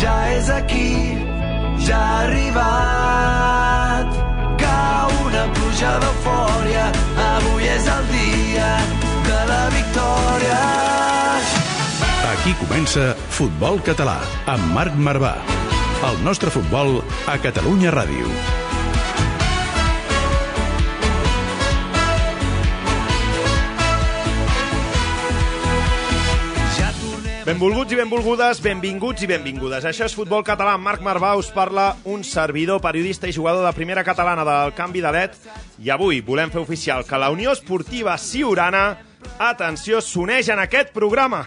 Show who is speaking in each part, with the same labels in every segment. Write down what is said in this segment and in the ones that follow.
Speaker 1: ja és aquí, ja ha arribat. Cau una pluja d'eufòria, avui és el dia de la victòria.
Speaker 2: Aquí comença Futbol Català amb Marc Marvà. El nostre futbol a Catalunya Ràdio.
Speaker 3: Benvolguts i benvolgudes, benvinguts i benvingudes. Això és Futbol Català. Marc Marvà us parla un servidor, periodista i jugador de primera catalana del canvi de LED. I avui volem fer oficial que la Unió Esportiva Siurana, atenció, s'uneix en aquest programa.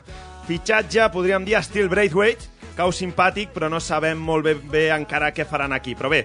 Speaker 3: Fitxatge, podríem dir, estil Braithwaite, cau simpàtic, però no sabem molt bé, bé encara què faran aquí. Però bé,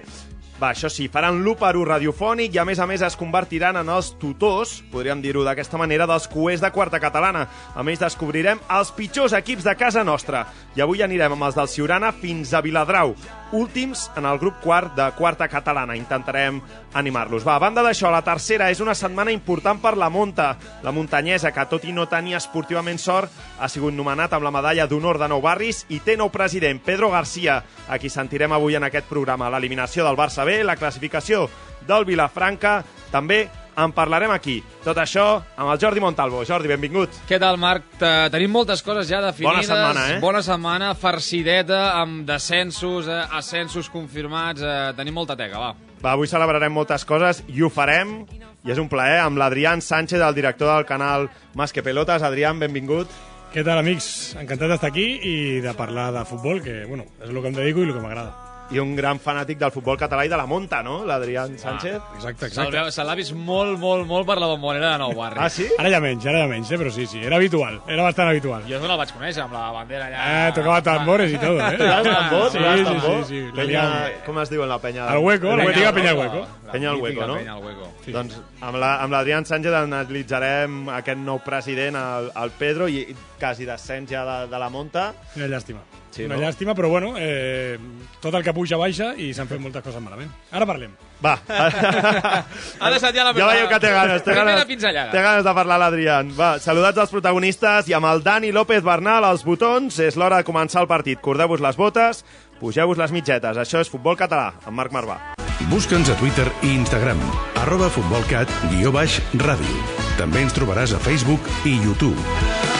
Speaker 3: va, això sí, faran l'1 radiofònic i a més a més es convertiran en els tutors, podríem dir-ho d'aquesta manera, dels cuers de quarta catalana. A més, descobrirem els pitjors equips de casa nostra. I avui anirem amb els del Ciurana fins a Viladrau, últims en el grup quart de quarta catalana. Intentarem animar-los. Va, a banda d'això, la tercera és una setmana important per la Monta, la muntanyesa, que tot i no tenir esportivament sort, ha sigut nomenat amb la medalla d'honor de Nou Barris i té nou president, Pedro García, a qui sentirem avui en aquest programa. L'eliminació del Barça B, la classificació del Vilafranca, també en parlarem aquí. Tot això amb el Jordi Montalvo. Jordi, benvingut.
Speaker 4: Què tal, Marc? Te- Tenim moltes coses ja definides.
Speaker 3: Bona setmana, eh?
Speaker 4: Bona setmana, farcideta, amb descensos, eh, ascensos confirmats. Eh, tenim molta teca, va.
Speaker 3: Va, avui celebrarem moltes coses i ho farem, i és un plaer, amb l'Adrián Sánchez, el director del canal Más que Pelotas. Adrián, benvingut.
Speaker 5: Què tal, amics? Encantat d'estar aquí i de parlar de futbol, que, bueno, és el que em dedico i el que m'agrada.
Speaker 3: I un gran fanàtic del futbol català i de la monta, no? L'Adrián Sánchez.
Speaker 5: Exacte,
Speaker 4: Se'l
Speaker 5: exacte.
Speaker 4: veu- Se l'ha vist molt, molt, molt per la bombonera de Nou Barri.
Speaker 3: Ah, sí?
Speaker 5: Ara ja menys, ara ja menys, eh? però sí, sí, era habitual, era bastant habitual.
Speaker 4: Jo no la vaig conèixer, amb la bandera allà.
Speaker 5: Eh, tocava tambores i tot, eh?
Speaker 3: Tocaves tambor?
Speaker 5: Sí, sí,
Speaker 3: tambor?
Speaker 5: sí, sí, la
Speaker 3: Penya, com es diu en la penya?
Speaker 5: El Hueco,
Speaker 3: El
Speaker 5: l'antiga
Speaker 3: no?
Speaker 5: Penya al Hueco.
Speaker 3: Penya al
Speaker 4: mítica
Speaker 3: Hueco, no?
Speaker 4: Penya al Hueco.
Speaker 3: Sí. Doncs amb la- amb l'Adrián Sánchez analitzarem aquest nou president, el, el Pedro, i quasi descens ja de, de la monta.
Speaker 5: Una llàstima.
Speaker 3: Sí,
Speaker 5: Una
Speaker 3: no?
Speaker 5: llàstima, però bueno, eh, tot el que puja baixa i s'han fet moltes coses malament. Ara parlem.
Speaker 3: Va.
Speaker 4: Ha deixat ja la
Speaker 3: Ja veieu que té ganes, té ganes, té ganes de parlar l'Adrián. Va, saludats als protagonistes i amb el Dani López Bernal als botons. És l'hora de començar el partit. Cordeu-vos les botes, pugeu-vos les mitgetes. Això és Futbol Català, amb Marc Marvà.
Speaker 2: Busca'ns a Twitter i Instagram, arroba futbolcat, guió baix, ràdio. També ens trobaràs a Facebook i YouTube.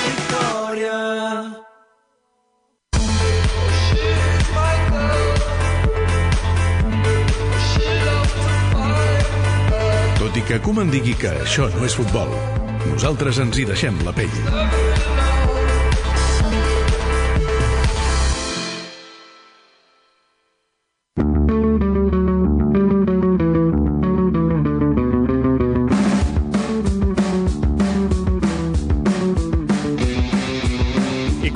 Speaker 1: Victòria.
Speaker 2: I que Koeman digui que això no és futbol, nosaltres ens hi deixem la pell.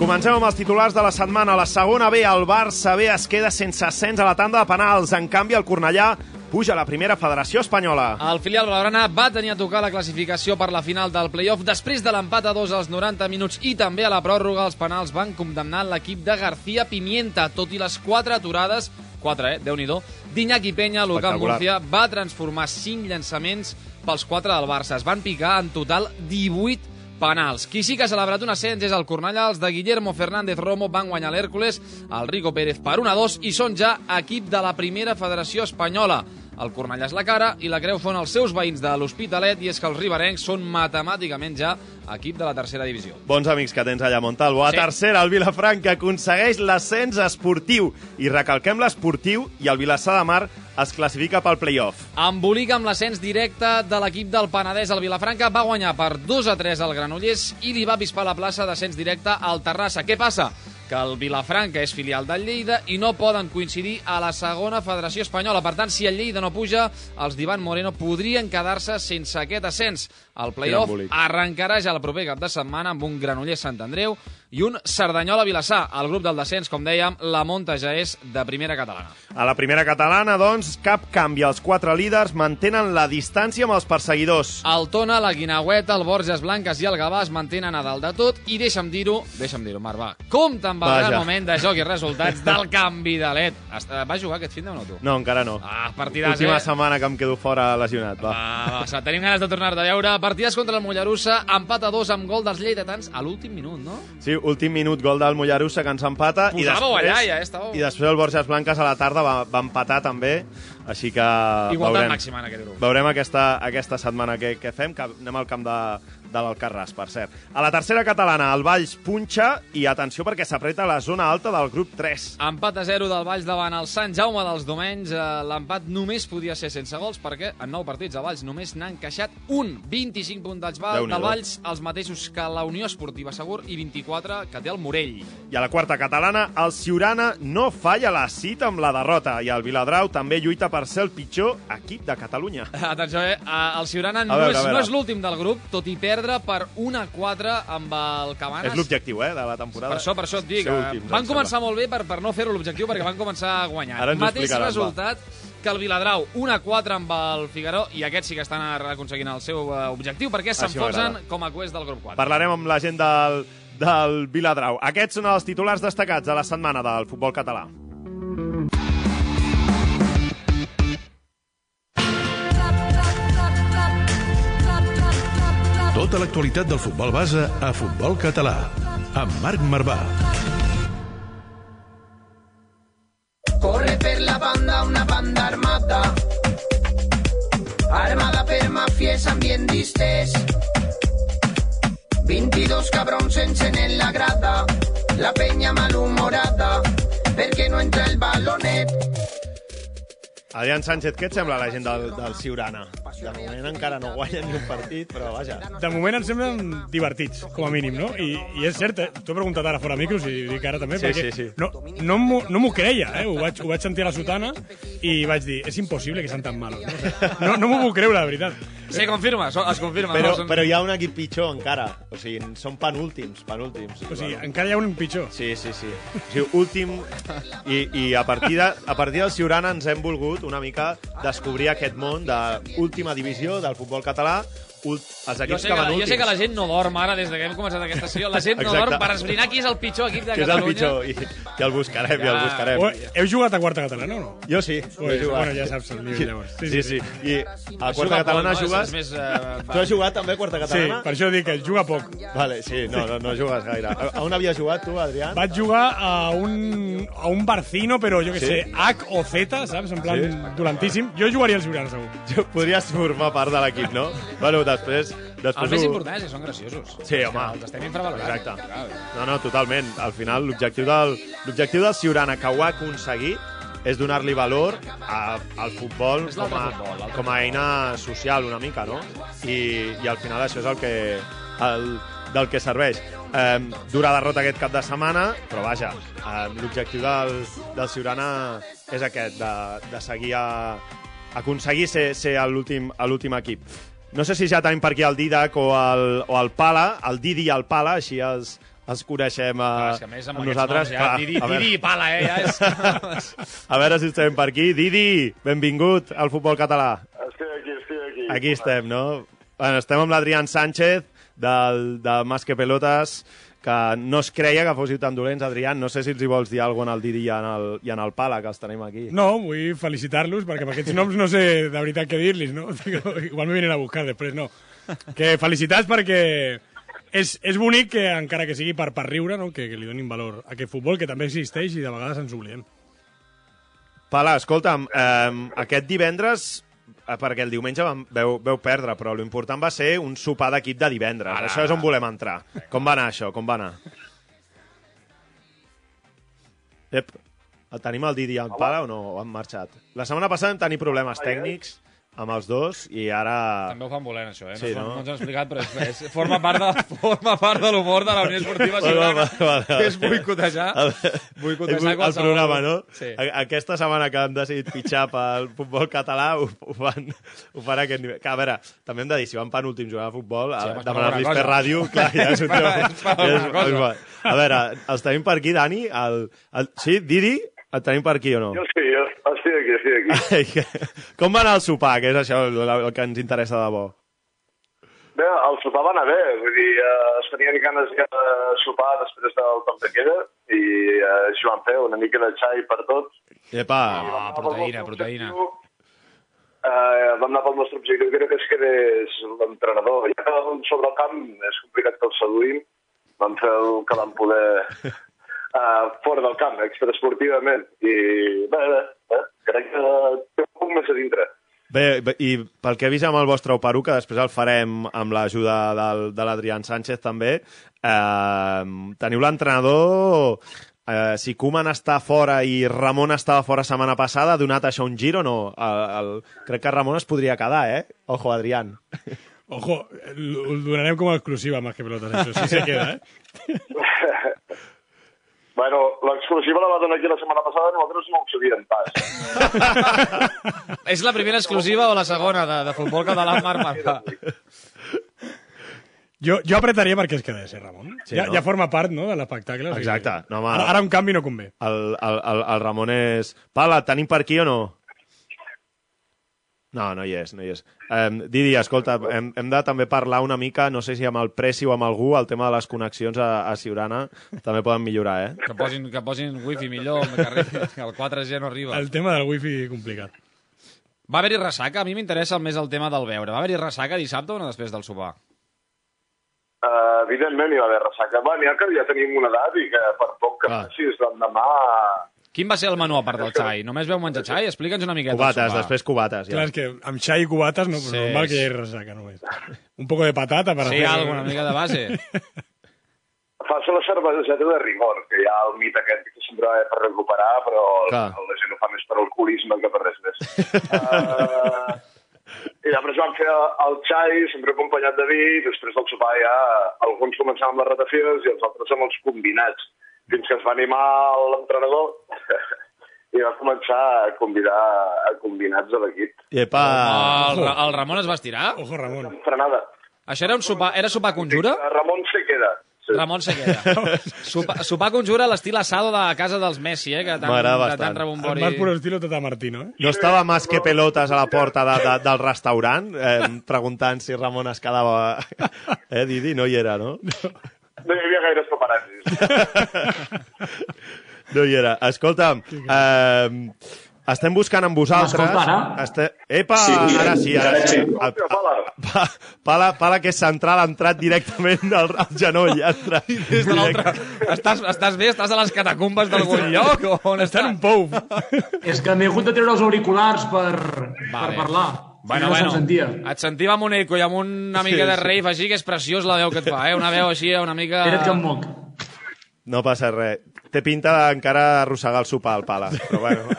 Speaker 3: Comencem amb els titulars de la setmana. La segona B, el Barça B es queda sense ascens a la tanda de penals. En canvi, el Cornellà puja a la primera federació espanyola.
Speaker 4: El filial blaugrana va tenir a tocar la classificació per la final del playoff després de l'empat a dos als 90 minuts i també a la pròrroga els penals van condemnar l'equip de García Pimienta, tot i les quatre aturades, quatre, eh, déu-n'hi-do, d'Iñaki Peña, Lucan
Speaker 3: Espectacular.
Speaker 4: Murcia va transformar cinc llançaments pels quatre del Barça. Es van picar en total 18 penals. Qui sí que ha celebrat un ascens és el Cornellà. Els de Guillermo Fernández Romo van guanyar l'Hèrcules, el Rico Pérez per 1 a 2 i són ja equip de la primera federació espanyola. El Cornellà és la cara i la creu són els seus veïns de l'Hospitalet i és que els riberencs són matemàticament ja equip de la tercera divisió.
Speaker 3: Bons amics que tens allà, Montalvo. A
Speaker 4: Sí.
Speaker 3: tercera, el Vilafranca aconsegueix l'ascens esportiu. I recalquem l'esportiu i el Vilassar de Mar es classifica pel playoff.
Speaker 4: Embolica amb l'ascens directe de l'equip del Penedès. El Vilafranca va guanyar per 2 a 3 al Granollers i li va avispar la plaça d'ascens directe al Terrassa. Què passa? Que el Vilafranca és filial del Lleida i no poden coincidir a la segona federació espanyola. Per tant, si el Lleida no puja, els d'Ivan Moreno podrien quedar-se sense aquest ascens. El playoff arrencarà ja el proper cap de setmana amb un Granollers Sant Andreu i un Cerdanyola-Vilassar. El grup del descens, com dèiem, la monta ja és de primera catalana.
Speaker 3: A la primera catalana, doncs, cap canvi. Els quatre líders mantenen la distància amb els perseguidors.
Speaker 4: El Tona, la Guinaueta, el Borges Blanques i el Gavà es mantenen a dalt de tot i deixa'm dir-ho, deixa'm dir-ho, Marc, va, compte amb el
Speaker 3: Vaja.
Speaker 4: gran moment de joc i resultats del canvi de led. Està- Va jugar aquest fin de no, tu?
Speaker 3: No, encara no.
Speaker 4: Ah, partidàs,
Speaker 3: Última
Speaker 4: eh?
Speaker 3: setmana que em quedo fora lesionat. Va.
Speaker 4: Va, va, va, tenim ganes de tornar-te a veure. Partides contra el Mollerussa, empat a dos amb gol dels lleidatans a l'últim minut, no?
Speaker 3: Sí, últim minut, gol del Mollerussa, que ens empata. i després,
Speaker 4: allà, ja, eh? Estàveu-
Speaker 3: I després el Borges Blanques a la tarda va, va empatar també, així que
Speaker 4: Igualtat
Speaker 3: veurem.
Speaker 4: màxima en aquest grup.
Speaker 3: Veurem aquesta, aquesta setmana què, què fem, que anem al camp de, de l'Alcarràs, per cert. A la tercera catalana, el Valls punxa i atenció perquè s'apreta la zona alta del grup 3.
Speaker 4: Empat a 0 del Valls davant el Sant Jaume dels Domenys. Eh, L'empat només podia ser sense gols perquè en 9 partits el Valls només n'ha encaixat un. 25 punts Val,
Speaker 3: Déu-n'hi-do.
Speaker 4: del Valls, els mateixos que la Unió Esportiva Segur i 24 que té el Morell.
Speaker 3: I a la quarta catalana, el Ciurana no falla la cita amb la derrota i el Viladrau també lluita per ser el pitjor equip de Catalunya.
Speaker 4: Atenció, eh? El Ciurana no,
Speaker 3: veure,
Speaker 4: és, no és l'últim del grup, tot i perdre per 1 a 4 amb el Cabanes.
Speaker 3: És l'objectiu, eh, de la temporada.
Speaker 4: Per això, per això et dic,
Speaker 3: Ser
Speaker 4: eh, van començar molt bé per, per no fer-ho l'objectiu, perquè van començar guanyant.
Speaker 3: Ara ens
Speaker 4: Mateix
Speaker 3: explicaràs, va.
Speaker 4: resultat que el Viladrau 1 a 4 amb el Figaró i aquests sí que estan aconseguint el seu eh, objectiu perquè
Speaker 3: m'agrada.
Speaker 4: com a quest del grup 4.
Speaker 3: Parlarem amb la gent del, del Viladrau. Aquests són els titulars destacats de la setmana del futbol català.
Speaker 2: Tota l'actualitat del futbol base a Futbol Català. Amb Marc Marvà.
Speaker 6: Corre per la banda una banda armata Armada per mafies ambient distès 22 cabrons encenen la grada La penya malhumorada perquè no entra el balonet
Speaker 3: Adrián Sánchez, què et sembla la gent del, del Ciurana? De moment encara no guanyen ni un partit, però vaja.
Speaker 5: De moment ens semblen divertits, com a mínim, no? I, i és cert, eh? t'ho he preguntat ara fora micros i dic ara també,
Speaker 3: Sí,
Speaker 5: perquè
Speaker 3: sí, sí.
Speaker 5: no, no, m'ho- no m'ho creia, eh? Ho vaig, ho vaig sentir a la sotana i vaig dir, és impossible que sean tan malos. No, O sigui, no, no m'ho puc creure, de veritat.
Speaker 4: Sí, confirma, so- es confirma.
Speaker 3: Però,
Speaker 4: no, són-
Speaker 3: però hi ha un equip pitjor encara. O sigui, són penúltims, penúltims.
Speaker 5: O sigui,
Speaker 3: Bueno.
Speaker 5: encara hi ha un pitjor.
Speaker 3: Sí, sí, sí. O sigui, últim... I, i a, partir de, a partir del Ciurana ens hem volgut una mica descobrir aquest món d'última divisió del futbol català, els
Speaker 4: Jo
Speaker 3: equips
Speaker 4: sé,
Speaker 3: que
Speaker 4: que,
Speaker 3: van
Speaker 4: jo
Speaker 3: últims.
Speaker 4: sé que la gent no dorm ara, des de que hem començat aquesta sessió. La gent no
Speaker 3: Exacte.
Speaker 4: dorm per esbrinar qui és el pitjor equip de
Speaker 3: que és el
Speaker 4: Catalunya.
Speaker 3: pitjor, i, i el buscarem, ja,
Speaker 4: Ja.
Speaker 3: el buscarem.
Speaker 5: O, heu jugat a quarta catalana o no?
Speaker 3: Jo sí,
Speaker 5: Pues,
Speaker 3: he jugat.
Speaker 5: bueno, ja saps el nivell, llavors.
Speaker 3: Sí, sí, sí. I a
Speaker 4: Juga
Speaker 3: quarta catalana
Speaker 4: poc, no?
Speaker 3: jugues...
Speaker 4: És, és més, eh,
Speaker 3: Tu has jugat també a quarta
Speaker 5: Sí,
Speaker 3: catalana?
Speaker 5: per això dic que juga poc.
Speaker 3: Vale, sí, no, no, no jugues gaire. A, on havies jugat tu, Adrián?
Speaker 5: Vaig jugar a un, a un Barcino, però jo que
Speaker 3: Sí?
Speaker 5: sé, H o Z, saps? En plan,
Speaker 3: Sí?
Speaker 5: dolentíssim. Jo jugaria al Ciurana, segur.
Speaker 3: Jo- Podries formar part de l'equip, no? Bueno, després... després
Speaker 4: el més
Speaker 3: ho-
Speaker 4: important és que són graciosos.
Speaker 3: Sí, home.
Speaker 4: Els estem infravalorant.
Speaker 3: Exacte. No, no, totalment. Al final, l'objectiu del, l'objectiu del Ciurana, que ho ha aconseguit, és donar-li valor a, al futbol com a,
Speaker 4: futbol,
Speaker 3: com a eina social una mica, no? I, i al final això és el que, el, del que serveix. Eh, dura derrota aquest cap de setmana, però vaja, eh, l'objectiu del, del Ciurana és aquest, de, de seguir a, aconseguir ser, ser l'últim equip. No sé si ja tenim per aquí el Didac o el, o el Pala, el Didi i el Pala, així els, els coneixem a,
Speaker 4: Clar, és que a més amb,
Speaker 3: a
Speaker 4: aquests
Speaker 3: nosaltres.
Speaker 4: noms ja,
Speaker 3: Clar,
Speaker 4: Didi,
Speaker 3: a, veure,
Speaker 4: Didi i Pala, eh? Ja és...
Speaker 3: a veure si estem per aquí. Didi, benvingut al futbol català.
Speaker 7: Estic aquí, estic aquí.
Speaker 3: Aquí estem, no? Bueno, estem amb l'Adrián Sánchez, del, de Más que Pelotas, que no es creia que fóssiu tan dolents, Adrián. No sé si els hi vols dir alguna cosa al Didi i en el, i en el Pala, que els tenim aquí.
Speaker 5: No, vull felicitar-los, perquè amb aquests noms no sé de veritat què dir-los, no? Igual me venen a buscar després, no. Que felicitats perquè és, és bonic que, encara que sigui per, per riure, no? que, que li donin valor a aquest futbol, que també existeix i de vegades ens oblidem.
Speaker 3: Pala, escolta'm, eh, aquest divendres, perquè el diumenge vam, veu, veu perdre, però l'important va ser un sopar d'equip de divendres.
Speaker 4: Ara.
Speaker 3: Això és on volem entrar. Com va anar això? Com va anar? Ep, el tenim el Didi i el Pala o no? O han marxat? La setmana passada vam tenir problemes tècnics amb els dos i ara...
Speaker 4: També ho fan volent, això, eh? No,
Speaker 3: Sí,
Speaker 4: no?
Speaker 3: no?
Speaker 4: no ens han explicat, però és, és, forma part de, forma part de l'humor de la Unió Esportiva Ciutadana,
Speaker 3: vale, vale, vale.
Speaker 4: és boicotejar,
Speaker 3: El,
Speaker 4: boicotejar
Speaker 3: el, el programa, no?
Speaker 4: Sí.
Speaker 3: A- Aquesta setmana que han decidit pitjar pel futbol català ho, ho, fan, ho fan a aquest nivell. Que, a veure, també hem de dir, si van penúltims jugant a futbol,
Speaker 4: Sí, és per
Speaker 3: demanar-los ràdio, clar, ja és un tema... A veure, els tenim per aquí, Dani? El, el, sí, Didi? El tenim per aquí o no?
Speaker 7: Jo sí, jo estic aquí, estic aquí.
Speaker 3: Com va anar el sopar, que és això el, el que ens interessa de bo?
Speaker 7: Bé, el sopar va anar bé, vull dir, eh, es tenien ganes de sopar després del toc de queda i eh, així ho vam fer, una mica de xai per tots.
Speaker 3: Epa,
Speaker 4: Ah, proteïna, proteïna.
Speaker 7: Eh, vam anar pel nostre objectiu, crec que es quedés l'entrenador. Ja que sobre el camp és complicat que el seduïm, vam fer el que vam poder uh, fora del camp, extraesportivament. I bé, bé, bé, crec que té un punt més a dintre.
Speaker 3: Bé, bé, i pel que he vist amb el vostre Operu, que després el farem amb l'ajuda del, de l'Adrián Sánchez també, eh, teniu l'entrenador... Eh, si Koeman està fora i Ramon estava fora setmana passada, ha donat això un gir o no? El, el, crec que Ramon es podria quedar, eh? Ojo, Adrián.
Speaker 5: Ojo, ho donarem com a exclusiva, més que pelotes, això. Sí se queda, eh?
Speaker 7: Bueno, l'exclusiva la va donar aquí la setmana passada, nosaltres no ho sabíem pas.
Speaker 4: És la primera exclusiva o la segona de, de futbol català amb Marc Marvà?
Speaker 5: Jo, jo apretaria perquè es quedés, eh, Ramon?
Speaker 3: Sí,
Speaker 5: ja,
Speaker 3: no?
Speaker 5: ja forma part, no?, de l'espectacle. o sigui
Speaker 3: Exacte. No, home,
Speaker 5: ara, ara un canvi no convé.
Speaker 3: El, el, el, el Ramon és... Pala, tenim per aquí o no? No, no hi és, no hi és. Um, Didi, escolta, hem, hem de també parlar una mica, no sé si amb el Pressi o amb algú, el tema de les connexions a, a Siurana també poden millorar, eh?
Speaker 4: Que posin, que posin wifi millor, que, arribi, que el 4G no arriba.
Speaker 5: El tema del wifi complicat.
Speaker 4: Va haver-hi ressaca? A mi m'interessa més el tema del veure. Va haver-hi ressaca dissabte o no després del sopar?
Speaker 7: Uh, evidentment hi va haver ressaca. Va, n'hi ha que ja tenim una edat i que per poc que
Speaker 3: Clar.
Speaker 7: facis l'endemà...
Speaker 4: Quin va ser el menú a part del xai? Només veu menjar xai? Explica'ns una miqueta
Speaker 3: Cubates, després cubates.
Speaker 5: Clar,
Speaker 3: Ja.
Speaker 5: és que amb xai i cubates no,
Speaker 4: Sí,
Speaker 5: normal que hi hagi ressaca només. Un poco de patata para
Speaker 4: Sí,
Speaker 5: hacer...
Speaker 4: algo, una mica de base.
Speaker 7: Fas la cerveseta de rigor, que hi ha el mit aquest que sempre va per recuperar, però
Speaker 3: Clar.
Speaker 7: la gent ho fa més per alcoholisme que per res més. uh, I després vam fer el xai, sempre acompanyat de vi, i després del sopar ja alguns començaven amb les ratafies i els altres amb els combinats, fins que es va animar l'entrenador i va començar a convidar a combinats a l'equip.
Speaker 3: Iepa!
Speaker 4: El, el Ramon es va estirar?
Speaker 5: Ojo, Ramon.
Speaker 7: Frenada.
Speaker 4: Això era un sopar, era sopar conjura?
Speaker 7: Ramon se queda. Sí.
Speaker 4: Ramon se queda. Sopar, sopar conjura a l'estil asado de casa dels Messi, eh? Que tant,
Speaker 3: M'agrada
Speaker 4: que tant rebombori...
Speaker 5: El más puro estilo Tata Martino, eh?
Speaker 3: No estava más que pelotes a la porta de, de, del restaurant eh, preguntant si Ramon es quedava... Eh, Didi? No hi era, no?
Speaker 7: No hi havia gaires paparazzis.
Speaker 3: No hi era. Escolta'm, eh, estem buscant amb vosaltres...
Speaker 8: Ara?
Speaker 3: Este... Epa,
Speaker 8: Sí,
Speaker 3: ara sí, ara
Speaker 8: ara
Speaker 3: sí.
Speaker 8: sí.
Speaker 3: El-
Speaker 7: Hòstia, pala.
Speaker 3: Pa, pala, pala, que és central, ha entrat directament al, al genoll. Ha entrat
Speaker 4: Des de l'altre... Estàs, estàs bé? Estàs a les catacumbes d'algun lloc? O on
Speaker 5: Està en
Speaker 4: estàs?
Speaker 5: un pou.
Speaker 8: És que m'he hagut de treure els auriculars per,
Speaker 4: Vale.
Speaker 8: per parlar.
Speaker 4: Bueno,
Speaker 8: no
Speaker 4: bueno,
Speaker 8: sentia.
Speaker 4: et sentim amb un eco i amb una mica de rave així, que és preciós la veu que et fa, eh? Una veu així, una mica...
Speaker 8: Espera't que em moc.
Speaker 3: No passa res. Té pinta d'encara arrossegar el sopar al pala. Però bueno,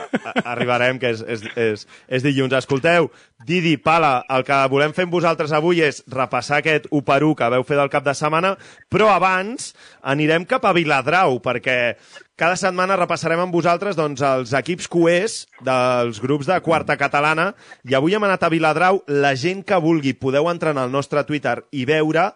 Speaker 3: arribarem, que és, és, és, és dilluns. Escolteu, Didi, Pala, el que volem fer amb vosaltres avui és repassar aquest 1 per 1 que veu fer del cap de setmana, però abans anirem cap a Viladrau, perquè cada setmana repassarem amb vosaltres doncs, els equips cuers dels grups de quarta catalana i avui hem anat a Viladrau. La gent que vulgui podeu entrar en el nostre Twitter i veure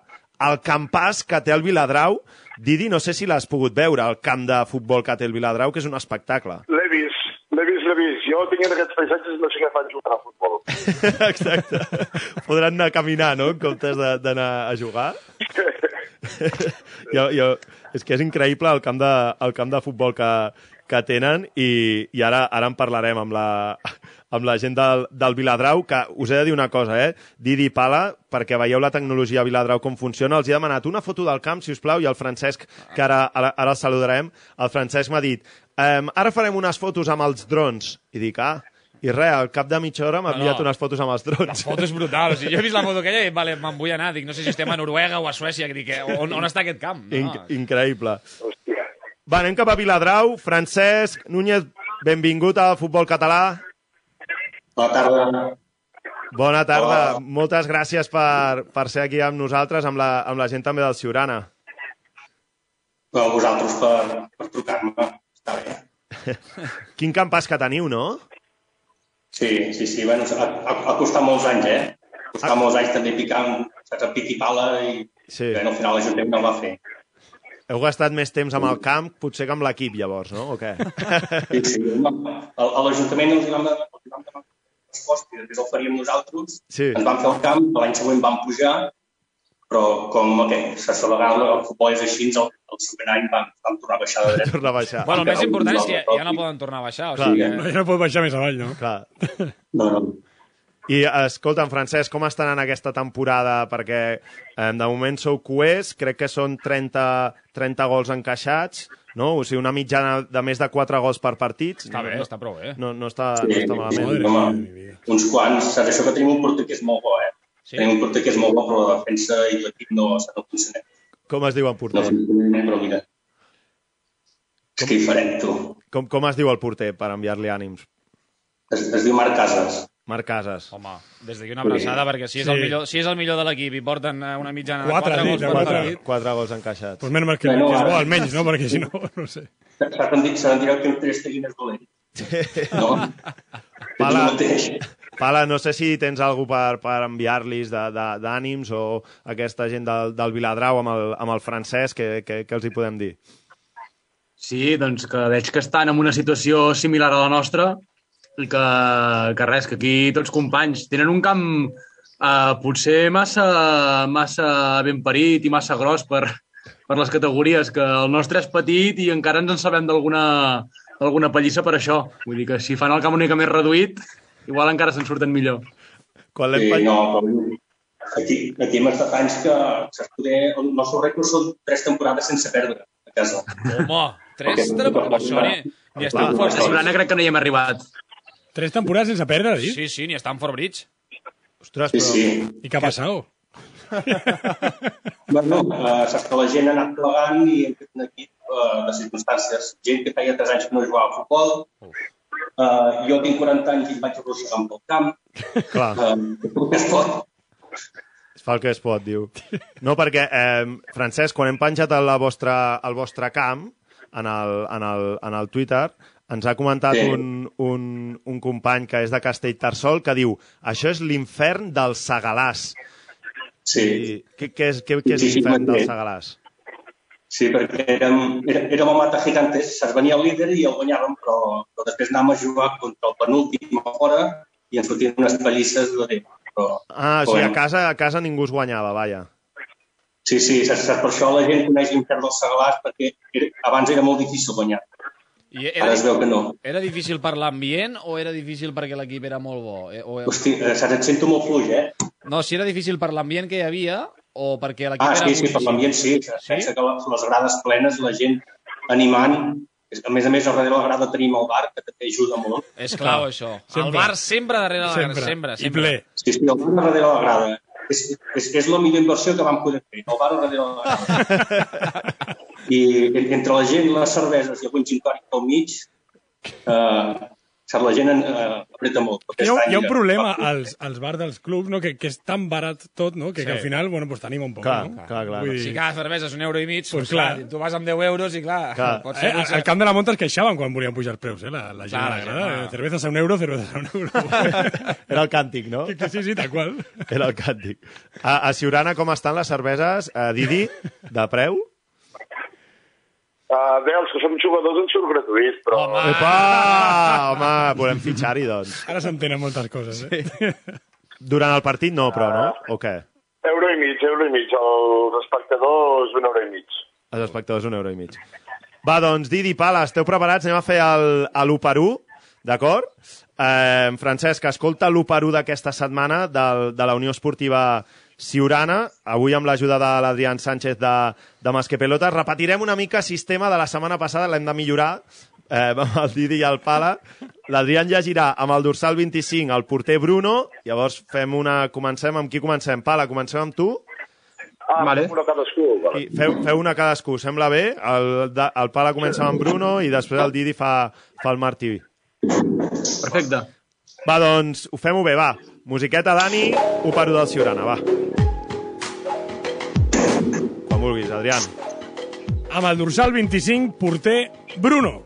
Speaker 3: el campàs que té el Viladrau. Didi, no sé si l'has pogut veure, el camp de futbol que té el Viladrau, que és un espectacle.
Speaker 7: L'he vist, l'he vist, l'he vist. Jo tinc aquests paisatges no sé què fan jugar a futbol.
Speaker 3: Exacte. Podran anar a caminar, no?, en comptes d'anar a jugar. jo, jo, és que és increïble el camp de, el camp de futbol que, que tenen i, i ara, ara en parlarem amb la, amb la gent del, del Viladrau, que us he de dir una cosa, eh? Didi Pala, perquè veieu la tecnologia a Viladrau com funciona, els he demanat una foto del camp, si us plau, i el Francesc, que ara, ara, ara el saludarem, el Francesc m'ha dit ehm, ara farem unes fotos amb els drons. I dic, ah, i res, al cap de mitja hora m'ha
Speaker 4: No, no.
Speaker 3: enviat unes fotos amb els
Speaker 4: La
Speaker 3: drons.
Speaker 4: foto és brutal. O sigui, jo he vist la foto aquella i vale, me'n vull anar. Dic, no sé si estem a Noruega o a Suècia. Que dic, eh, on, on està aquest camp? No.
Speaker 3: Inc increïble.
Speaker 7: Hòstia.
Speaker 3: Va, anem cap a Viladrau. Francesc Núñez, benvingut al futbol català.
Speaker 9: Bona tarda.
Speaker 3: Bona tarda.
Speaker 9: Hola.
Speaker 3: Moltes gràcies per, per ser aquí amb nosaltres, amb la, amb la gent també del Ciurana.
Speaker 9: Bueno, vosaltres per, per trucar-me. Està bé.
Speaker 3: Quin campàs que teniu, no?
Speaker 9: Sí, sí, sí. Bueno, ha, ha, ha costat molts anys, eh? Ha costat molts anys també picant, saps, a pic i pala i
Speaker 3: Sí.
Speaker 9: bueno, al final l'Ajuntament no el va fer.
Speaker 3: Heu gastat més temps amb el camp, potser que amb l'equip, llavors, no? O què?
Speaker 9: Sí, sí. A, a l'Ajuntament els vam demanar resposta i després el faríem nosaltres.
Speaker 3: Sí.
Speaker 9: Ens vam fer el camp, l'any següent vam pujar, però com okay, se celebrava el futbol és així, el, el següent any vam, vam tornar a baixar de dret.
Speaker 3: Tornar a baixar.
Speaker 4: Bueno, el més important és que ja no poden tornar a baixar. O
Speaker 3: Clar.
Speaker 4: sigui
Speaker 5: No,
Speaker 4: que...
Speaker 5: ja no pot baixar més avall, no?
Speaker 3: Clar.
Speaker 9: No, no.
Speaker 3: I, escolta'm, Francesc, com estan en aquesta temporada? Perquè eh, de moment sou cuers, crec que són 30, 30 gols encaixats, no? O sigui, una mitjana de més de 4 gols per partit.
Speaker 4: Està bé,
Speaker 3: no,
Speaker 4: està prou bé.
Speaker 3: No, no, està,
Speaker 9: Sí,
Speaker 3: no està malament.
Speaker 5: Madre
Speaker 9: home, uns quants. Saps això que tenim un porter que és molt bo, eh?
Speaker 4: Sí?
Speaker 9: Tenim un porter que és molt bo, però la defensa i l'equip no, no funciona.
Speaker 3: Com es diu en
Speaker 9: No
Speaker 3: porter?
Speaker 9: funciona, però mira. És que diferent, tu.
Speaker 3: Com, com es diu el porter, per enviar-li ànims?
Speaker 9: Es, es diu Marc Casas.
Speaker 3: Marc Casas.
Speaker 4: Home, des d'aquí una abraçada, perquè si és, el
Speaker 5: Sí.
Speaker 4: millor, si és el millor de l'equip i porten eh, una mitjana de
Speaker 5: Quatre,
Speaker 4: 4
Speaker 5: sí,
Speaker 4: gols per
Speaker 5: quatre.
Speaker 4: partit...
Speaker 3: 4 gols encaixats.
Speaker 5: Pues menys mal que,
Speaker 9: Bueno,
Speaker 5: que és bo,
Speaker 9: ara-
Speaker 5: almenys, no? Perquè si no, no sé.
Speaker 9: Com dic? Se dirà que un tres teguin és dolent. No?
Speaker 3: Pala.
Speaker 9: Pala.
Speaker 3: no sé si tens algú per, per enviar-los d'ànims o aquesta gent del, del Viladrau amb el, amb el francès, que, que, que els hi podem dir?
Speaker 8: Sí, doncs que veig que estan en una situació similar a la nostra que, que res, que aquí tots companys tenen un camp eh, potser massa, massa ben parit i massa gros per, per les categories, que el nostre és petit i encara ens en sabem d'alguna alguna pallissa per això. Vull dir que si fan el camp una mica més reduït, igual encara se'n surten millor.
Speaker 3: Quan l'hem
Speaker 9: Sí,
Speaker 3: sí,
Speaker 9: no, aquí, aquí hem estat anys que saps, poder, el nostre rècord són tres temporades sense perdre a casa.
Speaker 4: Home, tres temporades. Això ni, ni
Speaker 8: A
Speaker 4: Stanford
Speaker 8: Siurana
Speaker 4: Bridge.
Speaker 8: crec que no hi hem arribat.
Speaker 5: Tres temporades sense perdre, dius?
Speaker 4: Sí, sí, ni Stanford Bridge.
Speaker 3: Ostres,
Speaker 9: Sí,
Speaker 3: però...
Speaker 9: sí.
Speaker 5: I què ha passat?
Speaker 9: Bueno, eh, saps que la gent ha anat plegant i hem fet un equip eh, de circumstàncies. Gent que feia 3 anys que no jugava a futbol. Eh, jo tinc 40 anys i vaig arrossegant pel camp.
Speaker 3: Clar,
Speaker 9: Eh, el que es pot.
Speaker 3: es fa el que es pot, diu. No, perquè, eh, Francesc, quan hem penjat el vostre, el vostre camp en el, en el, en el Twitter, ens ha comentat
Speaker 9: Sí.
Speaker 3: un, un, un company que és de Castellterçol que diu això és l'infern del Segalàs.
Speaker 9: Sí,
Speaker 3: I, què, què és, què, què és
Speaker 9: Sí, sí,
Speaker 3: l'infern del
Speaker 9: sí.
Speaker 3: Segalàs?
Speaker 9: sí perquè érem, érem, el mata gigantes, se'ns venia el líder i el guanyàvem, però, però després anàvem a jugar contra el penúltim a fora i ens fotien unes pallisses de Déu. Però,
Speaker 3: Ah, o sigui, a casa, a casa ningú es guanyava, vaja.
Speaker 9: sí, sí, saps, saps, per això la gent coneix l'infern del Segalàs, perquè era, abans era molt difícil guanyar.
Speaker 4: I
Speaker 9: Ara
Speaker 4: era,
Speaker 9: es veu que no.
Speaker 4: era difícil per l'ambient o era difícil perquè l'equip era molt bo? Eh, O,
Speaker 9: Hosti, eh, saps, et sento molt fluix, eh?
Speaker 4: no, si era difícil per l'ambient que hi havia o perquè l'equip
Speaker 9: Ah,
Speaker 4: era
Speaker 9: sí, sí, per l'ambient sí.
Speaker 4: Sí?
Speaker 9: Pensa que les, grades plenes, la gent animant. A més a més, darrere de la grada tenim el bar, que també ajuda molt.
Speaker 4: És clau, això.
Speaker 5: Sempre.
Speaker 4: El bar sempre darrere la
Speaker 5: Sempre.
Speaker 4: sempre,
Speaker 5: I
Speaker 4: sempre.
Speaker 5: ple.
Speaker 9: Sí, sí, el bar darrere de la grada. És, és, és la millor inversió que vam poder fer, el bar darrere de la grada. I en- entre la gent, les cerveses i el wing tònic pel mig, eh, saps, la gent eh, apreta molt.
Speaker 5: Hi ha, hi ha un problema
Speaker 9: eh,
Speaker 5: als, als bars dels clubs, no? que, que és tan barat tot, no? que, sí. que al final bueno, pues t'anima un poc.
Speaker 3: Clar,
Speaker 5: no?
Speaker 3: clar, clar.
Speaker 5: Vull dir,
Speaker 4: Si cada cervesa és un euro i mig,
Speaker 5: Pues
Speaker 4: pues, clar,
Speaker 5: clar.
Speaker 4: tu vas amb 10 euros i clar,
Speaker 3: Clar.
Speaker 4: pot
Speaker 5: Eh,
Speaker 4: ser...
Speaker 5: al,
Speaker 4: potser-
Speaker 5: al camp de la Monta es queixaven quan volien pujar els preus, eh? la, la gent
Speaker 4: Clar,
Speaker 5: a la grada.
Speaker 4: clar.
Speaker 5: Eh, cervezas a un euro, cervezas a un euro.
Speaker 3: Era el càntic, no?
Speaker 5: Que sí, sí, tal qual.
Speaker 3: Era el càntic. A, a Siurana, com estan les cerveses? A Didi, de preu?
Speaker 7: Uh, bé, els que som jugadors en surt gratuït, però...
Speaker 4: Home.
Speaker 3: Epa! Home, volem fitxar-hi, doncs.
Speaker 5: Ara s'entenen moltes coses, eh?
Speaker 3: Durant el partit no, però, no? O què?
Speaker 7: Euro i mig, euro i mig. Els espectadors, un euro i mig.
Speaker 3: Els espectadors, un euro i mig. Va, doncs, Didi, Pala, esteu preparats? Anem a fer el, a l'1 per 1, d'acord? Eh, Francesc, escolta l'1 per 1 d'aquesta setmana del, de la Unió Esportiva Siurana, avui amb l'ajuda de l'Adrián Sánchez de, de Masque Pelota. Repetirem una mica el sistema de la setmana passada, l'hem de millorar, eh, amb el Didi i el Pala. L'Adrián llegirà amb el dorsal 25 el porter Bruno, llavors fem una... Comencem, amb qui comencem? Pala, comencem amb tu?
Speaker 7: Ah,
Speaker 8: Vale.
Speaker 7: una cadascú. Vale.
Speaker 3: I feu, feu una cadascú, sembla bé? El, el Pala comença amb Bruno i després el Didi fa, fa el Martí.
Speaker 8: Perfecte.
Speaker 3: Va, doncs, ho fem-ho bé, va. Musiqueta, Dani, ho paro del Ciurana, va. Adrián.
Speaker 5: Amb el dorsal 25, porter Bruno.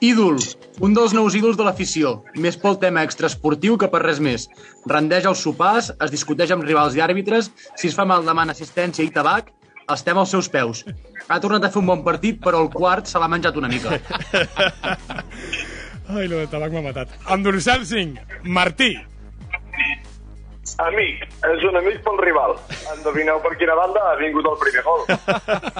Speaker 8: Ídol, un dels nous ídols de l'afició, més pel tema extraesportiu que per res més. Rendeix els sopars, es discuteix amb rivals i àrbitres, si es fa mal demana assistència i tabac, estem als seus peus. Ha tornat a fer un bon partit, però el quart se l'ha menjat una mica.
Speaker 5: Ai, lo del tabac m'ha matat. Amb dorsal 5, Martí.
Speaker 7: Amic, és un amic pel rival. Endevineu per quina banda ha vingut el primer gol.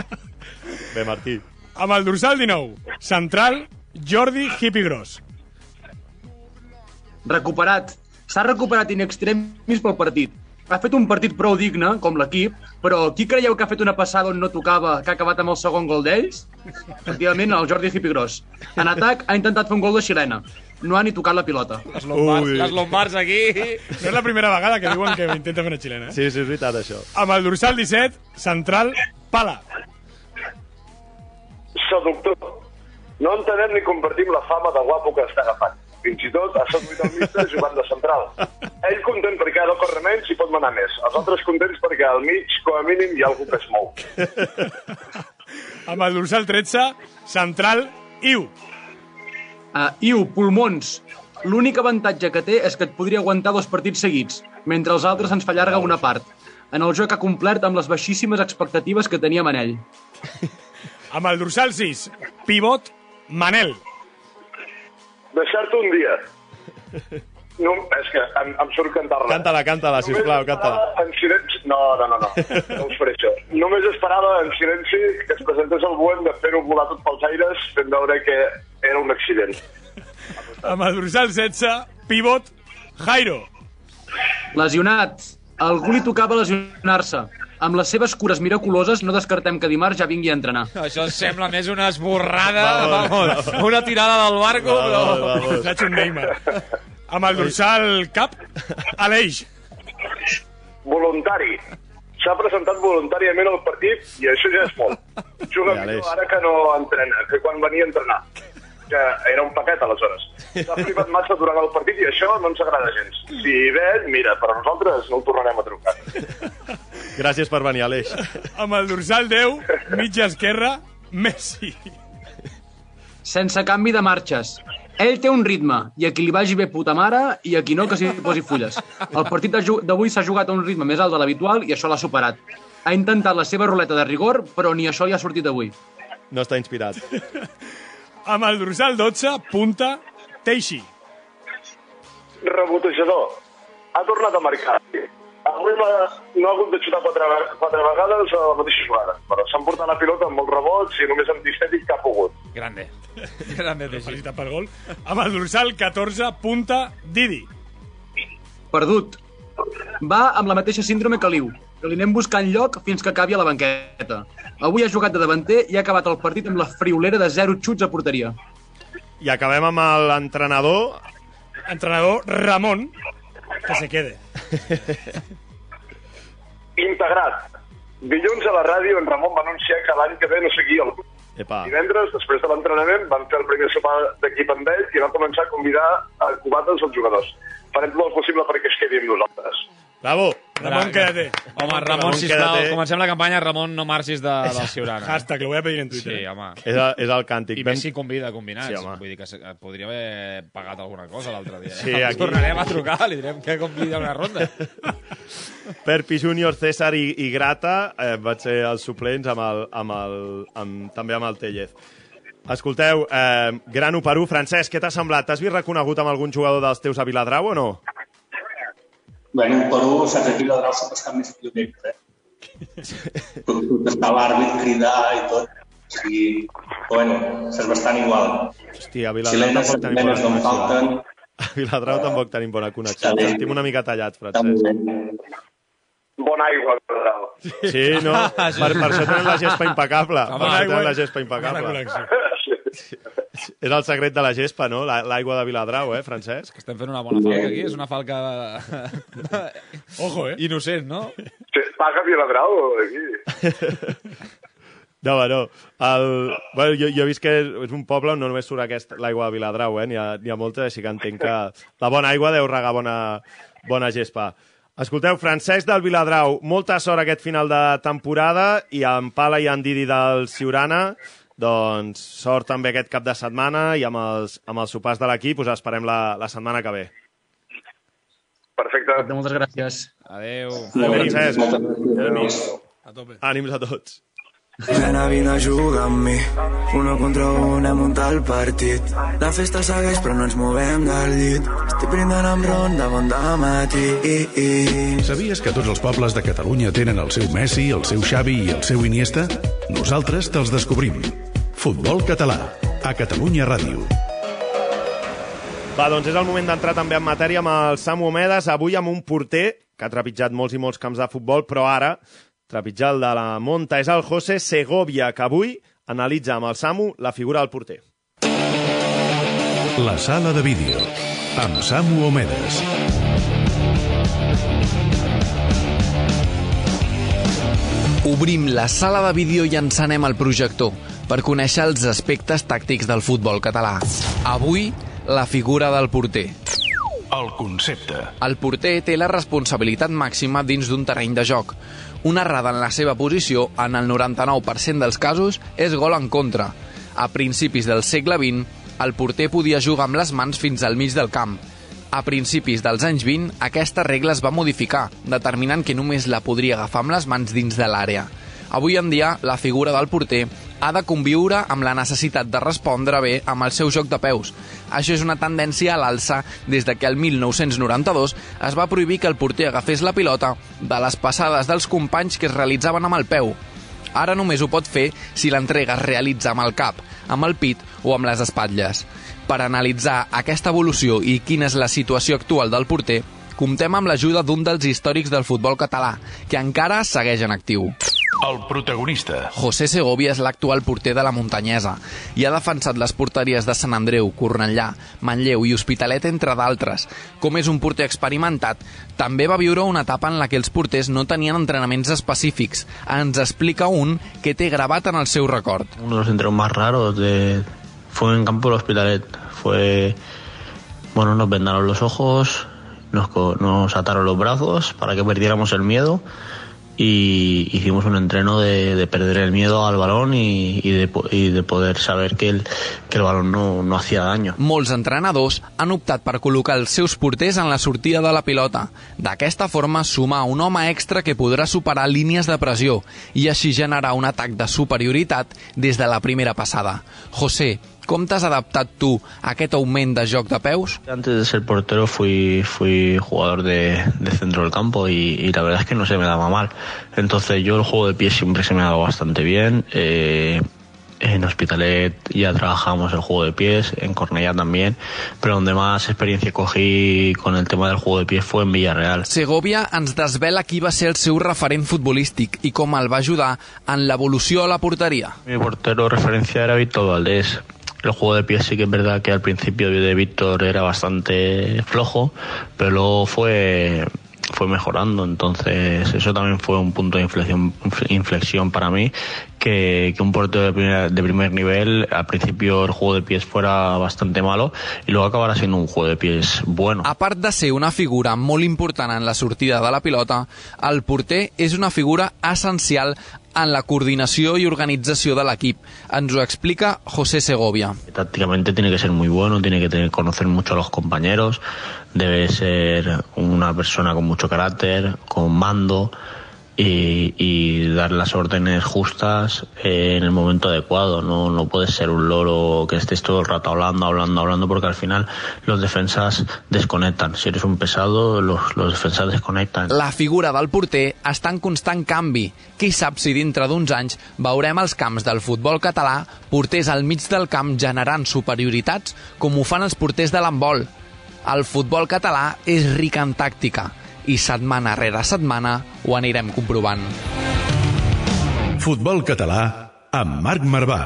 Speaker 3: Bé, Martí.
Speaker 5: Amb el dorsal 19, central, Jordi Hippie Gros.
Speaker 8: Recuperat, s'ha recuperat in extremis pel partit. Ha fet un partit prou digne, com l'equip, però qui creieu que ha fet una passada on no tocava, que ha acabat amb el segon gol d'ells? Efectivament, el Jordi Hipigros. En atac ha intentat fer un gol de xilena. No ha ni tocat la pilota.
Speaker 4: Les lombars,
Speaker 3: Ui.
Speaker 4: les lombars aquí...
Speaker 5: No és la primera vegada que diuen que intenta fer una xilena, eh?
Speaker 3: Sí, sí, és veritat, això.
Speaker 5: Amb el dorsal 17, central, pala.
Speaker 7: Seductor. No entenem ni compartim la fama de guapo que està agafant. Fins i tot ha seduït el míster jugant de central. Ell content perquè ara corre menys i pot manar més. Els altres contents perquè al mig, com a mínim, hi ha algú que es mou.
Speaker 5: Amb el dorsal 13, central, Iu.
Speaker 8: Uh, Iu, pulmons. L'únic avantatge que té és que et podria aguantar dos partits seguits, mentre els altres ens fa llarga una part. En el joc ha complert amb les baixíssimes expectatives que teníem en ell.
Speaker 5: Amb el dorsal 6, pivot, Manel.
Speaker 7: Deixar-te un dia. No, és que em, em surt cantar-la.
Speaker 3: Canta-la, canta-la, sisplau, canta-la.
Speaker 7: En silenci... No, no, no, no. No us faré això. Només esperava en silenci que es presentés el Bohem de fer-ho volar tot pels aires fent veure que era un accident.
Speaker 5: Amb el dorsal 16, pivot, Jairo.
Speaker 8: Lesionat. Algú li tocava lesionar-se. Amb les seves cures miraculoses no descartem que dimarts ja vingui a entrenar.
Speaker 4: Això sembla més una esborrada,
Speaker 3: Vamos,
Speaker 4: vamos, una tirada del barco, però...
Speaker 3: Vamos.
Speaker 5: Faig un Neymar. Amb el dorsal cap, Aleix.
Speaker 7: Voluntari. S'ha presentat voluntàriament al partit i això ja és molt. Juga
Speaker 3: Ja,
Speaker 7: millor
Speaker 3: Aleix.
Speaker 7: ara que no entrena, que quan venia a entrenar. Que era un paquet, aleshores. S'ha flipat massa durant el partit i això no ens agrada gens. Si ve mira, però nosaltres no el tornarem a trucar.
Speaker 3: Gràcies per venir, Aleix.
Speaker 5: Amb el dorsal 10, mitja esquerra, Messi.
Speaker 8: Sense canvi de marxes. Ell té un ritme, i a qui li vagi bé puta mare, i a qui no, que s'hi posi fulles. El partit d'avui s'ha jugat a un ritme més alt de l'habitual i això l'ha superat. Ha intentat la seva ruleta de rigor, però ni això li ha sortit avui.
Speaker 3: No està inspirat.
Speaker 5: Amb el dorsal 12, punta, Teixi.
Speaker 7: Rebotejador. Ha tornat a marcar. Avui no ha hagut de xutar quatre, quatre vegades a la mateixa jugada, però s'ha emportat la pilota amb molts rebots i només amb distètic que ha pogut.
Speaker 4: Grande. Grande, Teixi.
Speaker 5: Felicitat pel gol. Amb el dorsal 14, punta, Didi.
Speaker 8: Perdut. Va amb la mateixa síndrome que l'Iu, que li anem buscant lloc fins que acabi a la banqueta. Avui ha jugat de davanter i ha acabat el partit amb la friolera de zero xuts a porteria.
Speaker 3: I acabem amb l'entrenador.
Speaker 5: Entrenador Ramon, que se quede.
Speaker 7: Integrat. Dilluns a la ràdio en Ramon va anunciar que l'any que ve no seguia el club.
Speaker 3: Epa.
Speaker 7: Divendres, després de l'entrenament, van fer el primer sopar d'equip amb ell i van començar a convidar a cubates els jugadors. Farem tot el possible perquè es quedi amb nosaltres.
Speaker 3: Bravo.
Speaker 5: Ramon, quédate.
Speaker 4: Home, Ramon,
Speaker 3: Ramon,
Speaker 4: sisplau,
Speaker 3: quédate.
Speaker 4: comencem la campanya. Ramon, no marxis de, del Ciurana.
Speaker 5: Hashtag, lo voy a pedir en Twitter.
Speaker 4: Sí, home.
Speaker 3: És, el, és el càntic.
Speaker 4: I
Speaker 3: Ben-
Speaker 4: Messi convida combinats.
Speaker 3: Sí,
Speaker 4: Sí,
Speaker 3: home.
Speaker 4: Vull dir que podria haver pagat alguna cosa l'altre dia.
Speaker 3: Sí,
Speaker 4: eh?
Speaker 3: aquí-
Speaker 4: Tornarem a trucar, li direm que convida una ronda.
Speaker 3: Perpi Júnior, César i, i Grata eh, vaig ser els suplents amb el, amb el, amb, també amb el Tellez. Escolteu, eh, gran 1 per 1. Francesc, què t'ha semblat? T'has vist reconegut amb algun jugador dels teus a Viladrau o no?
Speaker 9: Bueno, un per un, saps, aquí la Drau sempre està més pioners, eh? Tot, tot està l'àrbit, cridar i tot. O sigui, bueno, és bastant igual.
Speaker 3: Hòstia, a Viladrau
Speaker 9: Silenes,
Speaker 3: tampoc tenim bona connexió.
Speaker 9: falten.
Speaker 3: A Viladrau tampoc tenim bona connexió. Ens sentim una mica tallats, Francesc.
Speaker 7: Bona aigua, Nadal.
Speaker 3: Sí, no? Per, per això tenen la gespa impecable. Per això tenen la gespa
Speaker 5: Bona
Speaker 3: impecable.
Speaker 5: connexió.
Speaker 3: És el secret de la gespa, no? La- L'aigua de Viladrau, eh, Francesc?
Speaker 4: Estem fent una bona falca aquí. És una falca
Speaker 5: Ojo, eh?
Speaker 4: innocent, no?
Speaker 7: Paga Viladrau, aquí.
Speaker 3: No, bueno, el... bueno jo, jo he vist que és, un poble on no només surt aquest, l'aigua de Viladrau, eh? N'hi ha, n'hi ha molta, així que entenc que la bona aigua deu regar bona, bona gespa. Escolteu, Francesc del Viladrau, molta sort aquest final de temporada i en Pala i en Didi del Ciurana, doncs sort també aquest cap de setmana i amb els, amb els sopars de l'equip us esperem la, la setmana que ve.
Speaker 7: Perfecte.
Speaker 8: Moltes gràcies.
Speaker 4: Adéu.
Speaker 3: Adéu, Francesc.
Speaker 9: Moltes gràcies.
Speaker 5: A tope.
Speaker 3: Ànims a tots.
Speaker 1: Nena, vine a jugar amb mi. Uno contra un hem muntat el partit. La festa segueix però no ens movem del llit. Estic brindant amb ron de bon matí.
Speaker 2: Sabies que tots els pobles de Catalunya tenen el seu Messi, el seu Xavi i el seu Iniesta? Nosaltres te'ls descobrim. Futbol català, a Catalunya Ràdio.
Speaker 3: Va, doncs és el moment d'entrar també en matèria amb el Samu Omedes, avui amb un porter que ha trepitjat molts i molts camps de futbol, però ara trepitjar el de la monta és el José Segovia, que avui analitza amb el Samu la figura del porter.
Speaker 2: La sala de vídeo, amb Samu Omedes.
Speaker 10: Obrim la sala de vídeo i encenem el projector per conèixer els aspectes tàctics del futbol català. Avui, la figura del porter.
Speaker 2: El concepte.
Speaker 10: El porter té la responsabilitat màxima dins d'un terreny de joc. Una errada en la seva posició, en el 99% dels casos, és gol en contra. A principis del segle XX, el porter podia jugar amb les mans fins al mig del camp. A principis dels anys 20, aquesta regla es va modificar, determinant que només la podria agafar amb les mans dins de l'àrea. Avui en dia, la figura del porter ha de conviure amb la necessitat de respondre bé amb el seu joc de peus. Això és una tendència a l'alça des de que el 1992 es va prohibir que el porter agafés la pilota de les passades dels companys que es realitzaven amb el peu. Ara només ho pot fer si l'entrega es realitza amb el cap, amb el pit o amb les espatlles. Per analitzar aquesta evolució i quina és la situació actual del porter, comptem amb l'ajuda d'un dels històrics del futbol català, que encara segueix en actiu.
Speaker 2: El protagonista.
Speaker 10: José Segovia és l'actual porter de la Muntanyesa i ha defensat les porteries de Sant Andreu, Cornellà, Manlleu i Hospitalet, entre d'altres. Com és un porter experimentat, també va viure una etapa en la que els porters no tenien entrenaments específics. Ens explica un que té gravat en el seu record.
Speaker 11: Uno de los entrenos más raros de... fue en campo del Hospitalet. Fue, bueno, nos vendaron los ojos, nos, nos ataron los brazos para que perdiéramos el miedo y hicimos un entreno de, de perder el miedo al balón y, y de, y de poder saber que el, que el balón no, no hacía daño.
Speaker 10: Molts entrenadors han optat per col·locar els seus porters en la sortida de la pilota. D'aquesta forma, sumar un home extra que podrà superar línies de pressió i així generar un atac de superioritat des de la primera passada. José, com t'has adaptat tu a aquest augment de joc de peus?
Speaker 11: Antes de ser portero fui, fui jugador de, de centro del campo y, y la verdad es que no se me daba mal. Entonces yo el juego de pies siempre se me ha dado bastante bien. Eh, en Hospitalet ya trabajamos el juego de pies, en Cornellà también, pero donde más experiencia cogí con el tema del juego de pies fue en Villarreal.
Speaker 10: Segovia ens desvela qui va ser el seu referent futbolístic i com el va ajudar en l'evolució a la porteria.
Speaker 11: Mi portero referencia era Víctor Valdés. El juego de pies sí que es verdad que al principio de Víctor era bastante flojo, pero luego fue, fue mejorando. Entonces eso también fue un punto de inflexión, inflexión para mí, que, que un portero de primer, de primer nivel al principio el juego de pies fuera bastante malo y luego acabara siendo un juego de pies bueno.
Speaker 10: A una figura molt important en la sortida de la pilota, el porter és una figura essencial en la coordinació i organització de l'equip. Ens ho explica José Segovia.
Speaker 11: tácticamente tiene que ser muy bueno, tiene que tener, conocer mucho a los compañeros, debe ser una persona con mucho carácter, con mando y, y dar las órdenes justas eh, en el momento adecuado. No, no puedes ser un loro que estés todo el rato hablando, hablando, hablando, porque al final los defensas desconectan. Si eres un pesado, los, los defensas desconectan.
Speaker 10: La figura del porter està en constant canvi. Qui sap si dintre d'uns anys veurem als camps del futbol català porters al mig del camp generant superioritats com ho fan els porters de l'handbol. El futbol català és ric en tàctica i setmana rere setmana ho anirem comprovant.
Speaker 2: Futbol català amb Marc Marvà.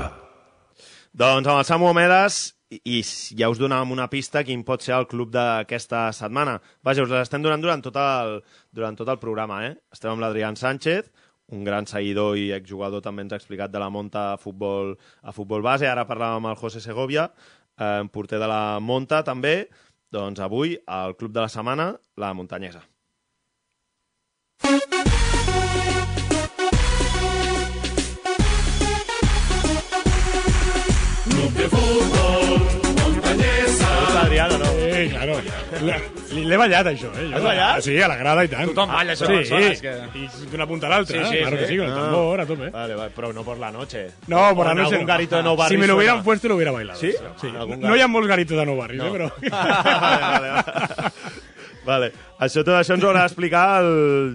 Speaker 3: Doncs amb el Samu Omedes, i, ja us donàvem una pista quin pot ser el club d'aquesta setmana. Vaja, us les estem donant durant tot el, durant tot el programa, eh? Estem amb l'Adrián Sánchez, un gran seguidor i exjugador també ens ha explicat de la monta a futbol, a futbol base. Ara parlàvem amb el José Segovia, eh, porter de la monta també. Doncs avui, al club de la setmana, la muntanyesa.
Speaker 12: Club de fútbol, Montañesa.
Speaker 3: O no?
Speaker 5: Sí, claro. Li- L'he ballat, això, eh? Jo.
Speaker 3: Has ballat?
Speaker 5: Sí, a la grada i tant.
Speaker 3: Tothom balla això,
Speaker 5: Sí,
Speaker 3: persones que-
Speaker 5: i d'una punta a l'altra, eh? claro que sí, con el tambor, a tope.
Speaker 3: Vale, vale, però no por la noche.
Speaker 5: No, por la
Speaker 3: en
Speaker 5: noche.
Speaker 3: algún
Speaker 5: no.
Speaker 3: garito de nou barri
Speaker 5: Si me lo hubieran puesto, lo hubiera bailado.
Speaker 3: ¿Sí?
Speaker 5: sí.
Speaker 3: Algún
Speaker 5: No hi ha molts garitos de nou barris,
Speaker 3: No.
Speaker 5: eh, però...
Speaker 3: vale, vale, vale. Vale. Això, tot això ens ho haurà d'explicar el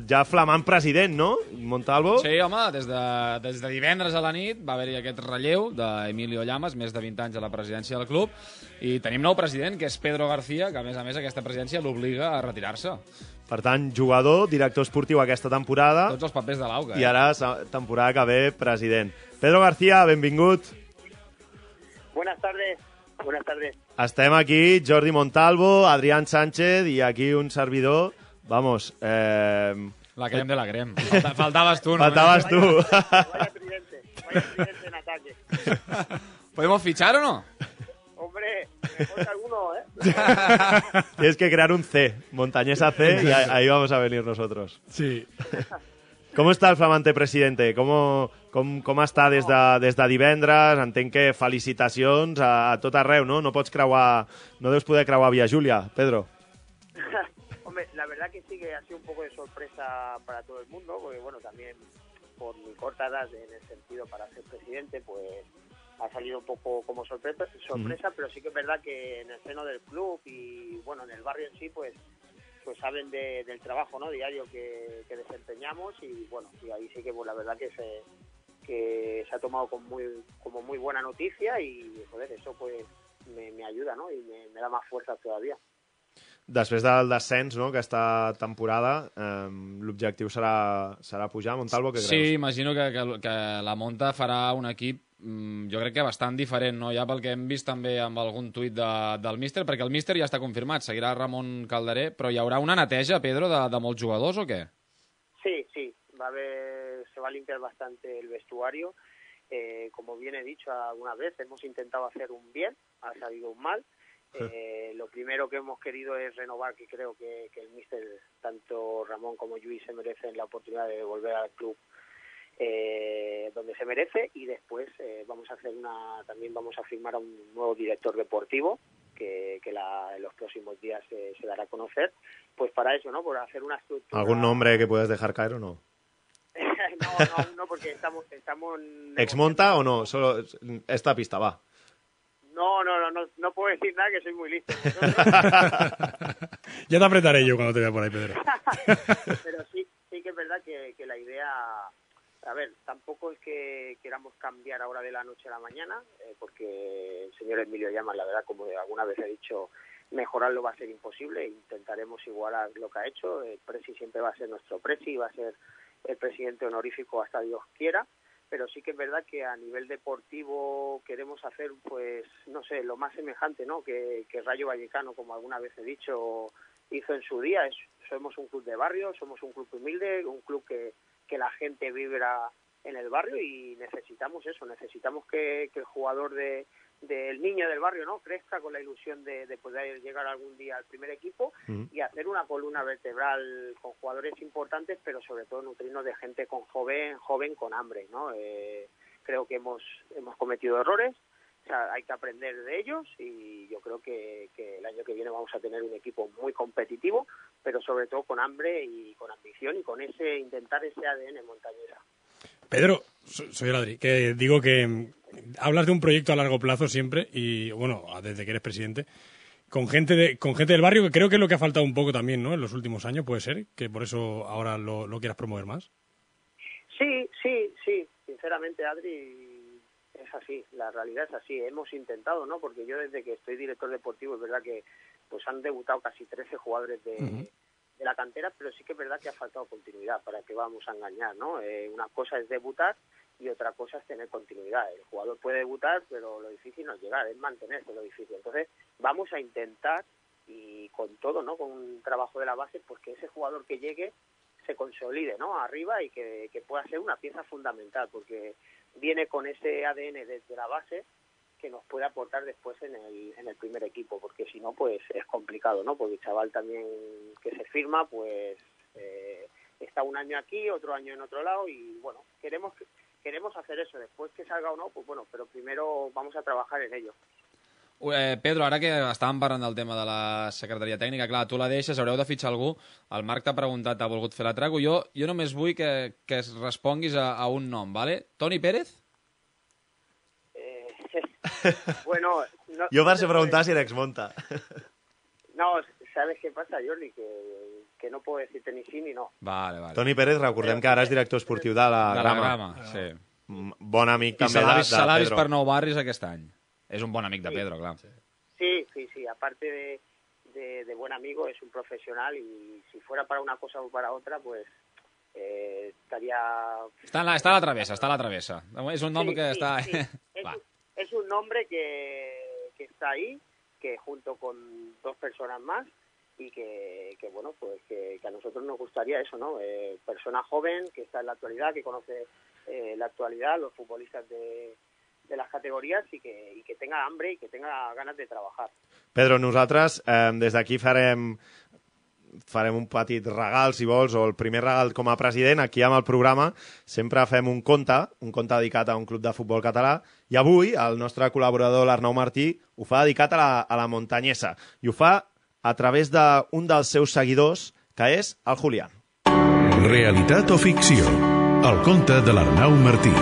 Speaker 3: ja flamant president, no? Montalvo?
Speaker 4: Sí, home, des de, des de divendres a la nit va haver-hi aquest relleu d'Emilio Llamas, més de 20 anys a la presidència del club, i tenim nou president, que és Pedro García, que a més a més aquesta presidència l'obliga a retirar-se.
Speaker 3: Per tant, jugador, director esportiu aquesta temporada.
Speaker 4: Tots els papers de l'auga, eh?
Speaker 3: I ara, temporada que ve, president. Pedro García, benvingut.
Speaker 13: Buenas tardes, buenas tardes.
Speaker 3: Estem aquí, Jordi Montalvo, Adrián Sánchez i aquí un servidor. Vamos, eh...
Speaker 4: La crem de la crem. Falta- faltaves tu, no?
Speaker 3: Faltaves tu.
Speaker 13: Vaya tridente, vaya tridente en ataque.
Speaker 4: ¿Podemos fichar o no?
Speaker 13: Hombre, que alguno, ¿eh?
Speaker 3: Tienes que crear un C, Montañesa C, y ahí vamos a venir nosotros.
Speaker 5: Sí.
Speaker 3: Com està el flamante presidente? Com, com, com està des de, des de divendres? Entenc que felicitacions a, a tot arreu, no? No pots creuar... No deus poder creuar Via Júlia, Pedro.
Speaker 13: Hombre, la verdad que sí que ha sido un poco de sorpresa para todo el mundo, porque bueno, también por mi corta edad en el sentido para ser presidente, pues ha salido un poco como sorpresa, sorpresa pero sí que es verdad que en el seno del club y bueno, en el barrio en sí, pues pues saben de- del trabajo no diario que, que desempeñamos y bueno, y ahí sí que pues, la verdad que se que se ha tomado con muy, como muy buena noticia y joder, eso pues me, me ayuda, ¿no? Y me, me da más fuerza todavía.
Speaker 3: Després del descens, no?, aquesta temporada, eh, l'objectiu serà, serà pujar. Montalvo, què creus?
Speaker 4: Sí, imagino que, que, que la Monta farà un equip mm, jo crec que bastant diferent, no? ja pel que hem vist també amb algun tuit de, del míster, perquè el míster ja està confirmat, seguirà Ramon Calderé, però hi haurà una neteja, Pedro, de, de molts jugadors o què?
Speaker 13: Sí, sí, va a haber, se va a limpiar bastante el vestuario. Eh, como bien he dicho alguna vez, hemos intentado hacer un bien, ha salido un mal. Eh, lo primero que hemos querido es renovar, que creo que, que el míster, tanto Ramón como Luis, se merecen la oportunidad de volver al club eh, donde se merece y después eh, vamos a hacer una, también vamos a firmar a un nuevo director deportivo que, que la- en los próximos días se, se dará a conocer, pues para eso, ¿no? Por hacer una estructura
Speaker 3: ¿Algún nombre que puedes dejar caer o no?
Speaker 13: No, no, aún no, porque estamos, estamos
Speaker 3: ¿Exmonta o no? Solo esta pista, va.
Speaker 13: No, no, no, no, no puedo decir nada que soy muy listo.
Speaker 5: Ya te apretaré yo cuando te vea por ahí, Pedro.
Speaker 13: Pero sí, sí que es verdad que, que la idea, a ver, tampoco es que queramos cambiar ahora de la noche a la mañana, eh, porque el señor Emilio Llamas, la verdad, como alguna vez he dicho, mejorarlo va a ser imposible, intentaremos igualar lo que ha hecho, el Presi siempre va a ser nuestro Presi, va a ser el presidente honorífico hasta Dios quiera, pero sí que es verdad que a nivel deportivo queremos hacer, pues, no sé, lo más semejante, ¿no? Que, Rayo Vallecano, como alguna vez he dicho, hizo en su día. Es, somos un club de barrio, somos un club humilde, un club que, que la gente vibra en el barrio y necesitamos eso, necesitamos que, que el jugador de del niño del barrio no crezca con la ilusión de, de poder llegar algún día al primer equipo y hacer una columna vertebral con jugadores importantes, pero sobre todo nutrirnos de gente con joven, joven con hambre, ¿no? Eh, creo que hemos hemos cometido errores, o sea, hay que aprender de ellos y yo creo que, que el año que viene vamos a tener un equipo muy competitivo, pero sobre todo con hambre y con ambición y con ese intentar ese ADN montañera.
Speaker 5: Pedro, so- soy el Adri, que digo que mm, hablas de un proyecto a largo plazo siempre y, bueno, desde que eres presidente, con gente, de, con gente del barrio, que creo que es lo que ha faltado un poco también, ¿no? En los últimos años, puede ser, que por eso ahora lo, lo quieras promover más.
Speaker 13: Sí, sí, sí, sinceramente Adri es así, la realidad es así, hemos intentado, ¿no? Porque yo desde que estoy director deportivo es verdad que pues han debutado casi 13 jugadores de, de la cantera, pero sí que es verdad que ha faltado continuidad, para que vamos a engañar, ¿no? Eh, una cosa es debutar y otra cosa es tener continuidad. El jugador puede debutar, pero lo difícil no es llegar, es mantenerse lo difícil. Entonces, vamos a intentar y con todo, ¿no? Con un trabajo de la base, pues que ese jugador que llegue se consolide, ¿no? Arriba y que, que pueda ser una pieza fundamental, porque viene con ese ADN desde la base que nos puede aportar después en el, en el primer equipo, porque si no, pues es complicado, ¿no? Porque el chaval también que se firma, pues eh, está un año aquí, otro año en otro lado y bueno, queremos queremos hacer eso, después que salga o no, pues bueno, pero primero vamos a trabajar en ello.
Speaker 4: Eh, Pedro, ara que estàvem parlant del tema de la secretaria tècnica, clar, tu la deixes, haureu de fitxar algú. El Marc t'ha preguntat, t'ha volgut fer la trago. Jo, jo només vull que, que es responguis a, a un nom, ¿vale? Toni Pérez?
Speaker 13: Bueno, no,
Speaker 3: Jo
Speaker 13: no
Speaker 3: vaig
Speaker 13: se
Speaker 3: preguntar si l'exmonta.
Speaker 13: No, ¿sabes qué pasa, Jordi? Que, que no puedo decirte ni sí ni no.
Speaker 4: Vale, vale.
Speaker 3: Toni Pérez, recordem que ara és director esportiu de la
Speaker 4: De la
Speaker 3: Grama.
Speaker 4: Grama, sí.
Speaker 3: Mm, Bon amic
Speaker 4: I
Speaker 3: també
Speaker 4: l'ha
Speaker 3: de, de
Speaker 4: vist
Speaker 3: Pedro.
Speaker 4: per nou barris aquest any. És un bon amic de
Speaker 13: Sí.
Speaker 4: Pedro, clar.
Speaker 13: Sí, sí, sí. Aparte de, de, de buen amigo, es un profesional y si fuera para una cosa o para otra, pues eh, estaría...
Speaker 4: Està, en la, està a la travessa, està a la travessa. És un nom
Speaker 13: Sí,
Speaker 4: que
Speaker 13: sí,
Speaker 4: està...
Speaker 13: sí. Es,
Speaker 4: Va.
Speaker 13: un- es un nombre que, que está ahí, que junto con dos personas más y que, que bueno, pues que, que a nosotros nos gustaría eso, ¿no? Eh, persona joven que está en la actualidad, que conoce eh, la actualidad, los futbolistas de, de las categorías y que, y que tenga hambre y que tenga ganas de trabajar.
Speaker 3: Pedro, nosaltres eh, des d'aquí farem farem un petit regal, si vols, o el primer regal com a president. Aquí amb el programa sempre fem un conte, un conte dedicat a un club de futbol català, i avui el nostre col·laborador, l'Arnau Martí, ho fa dedicat a la, a la muntanyesa, i ho fa a través d'un dels seus seguidors, que és el Julián.
Speaker 2: Realitat o ficció? El conte de l'Arnau Martí.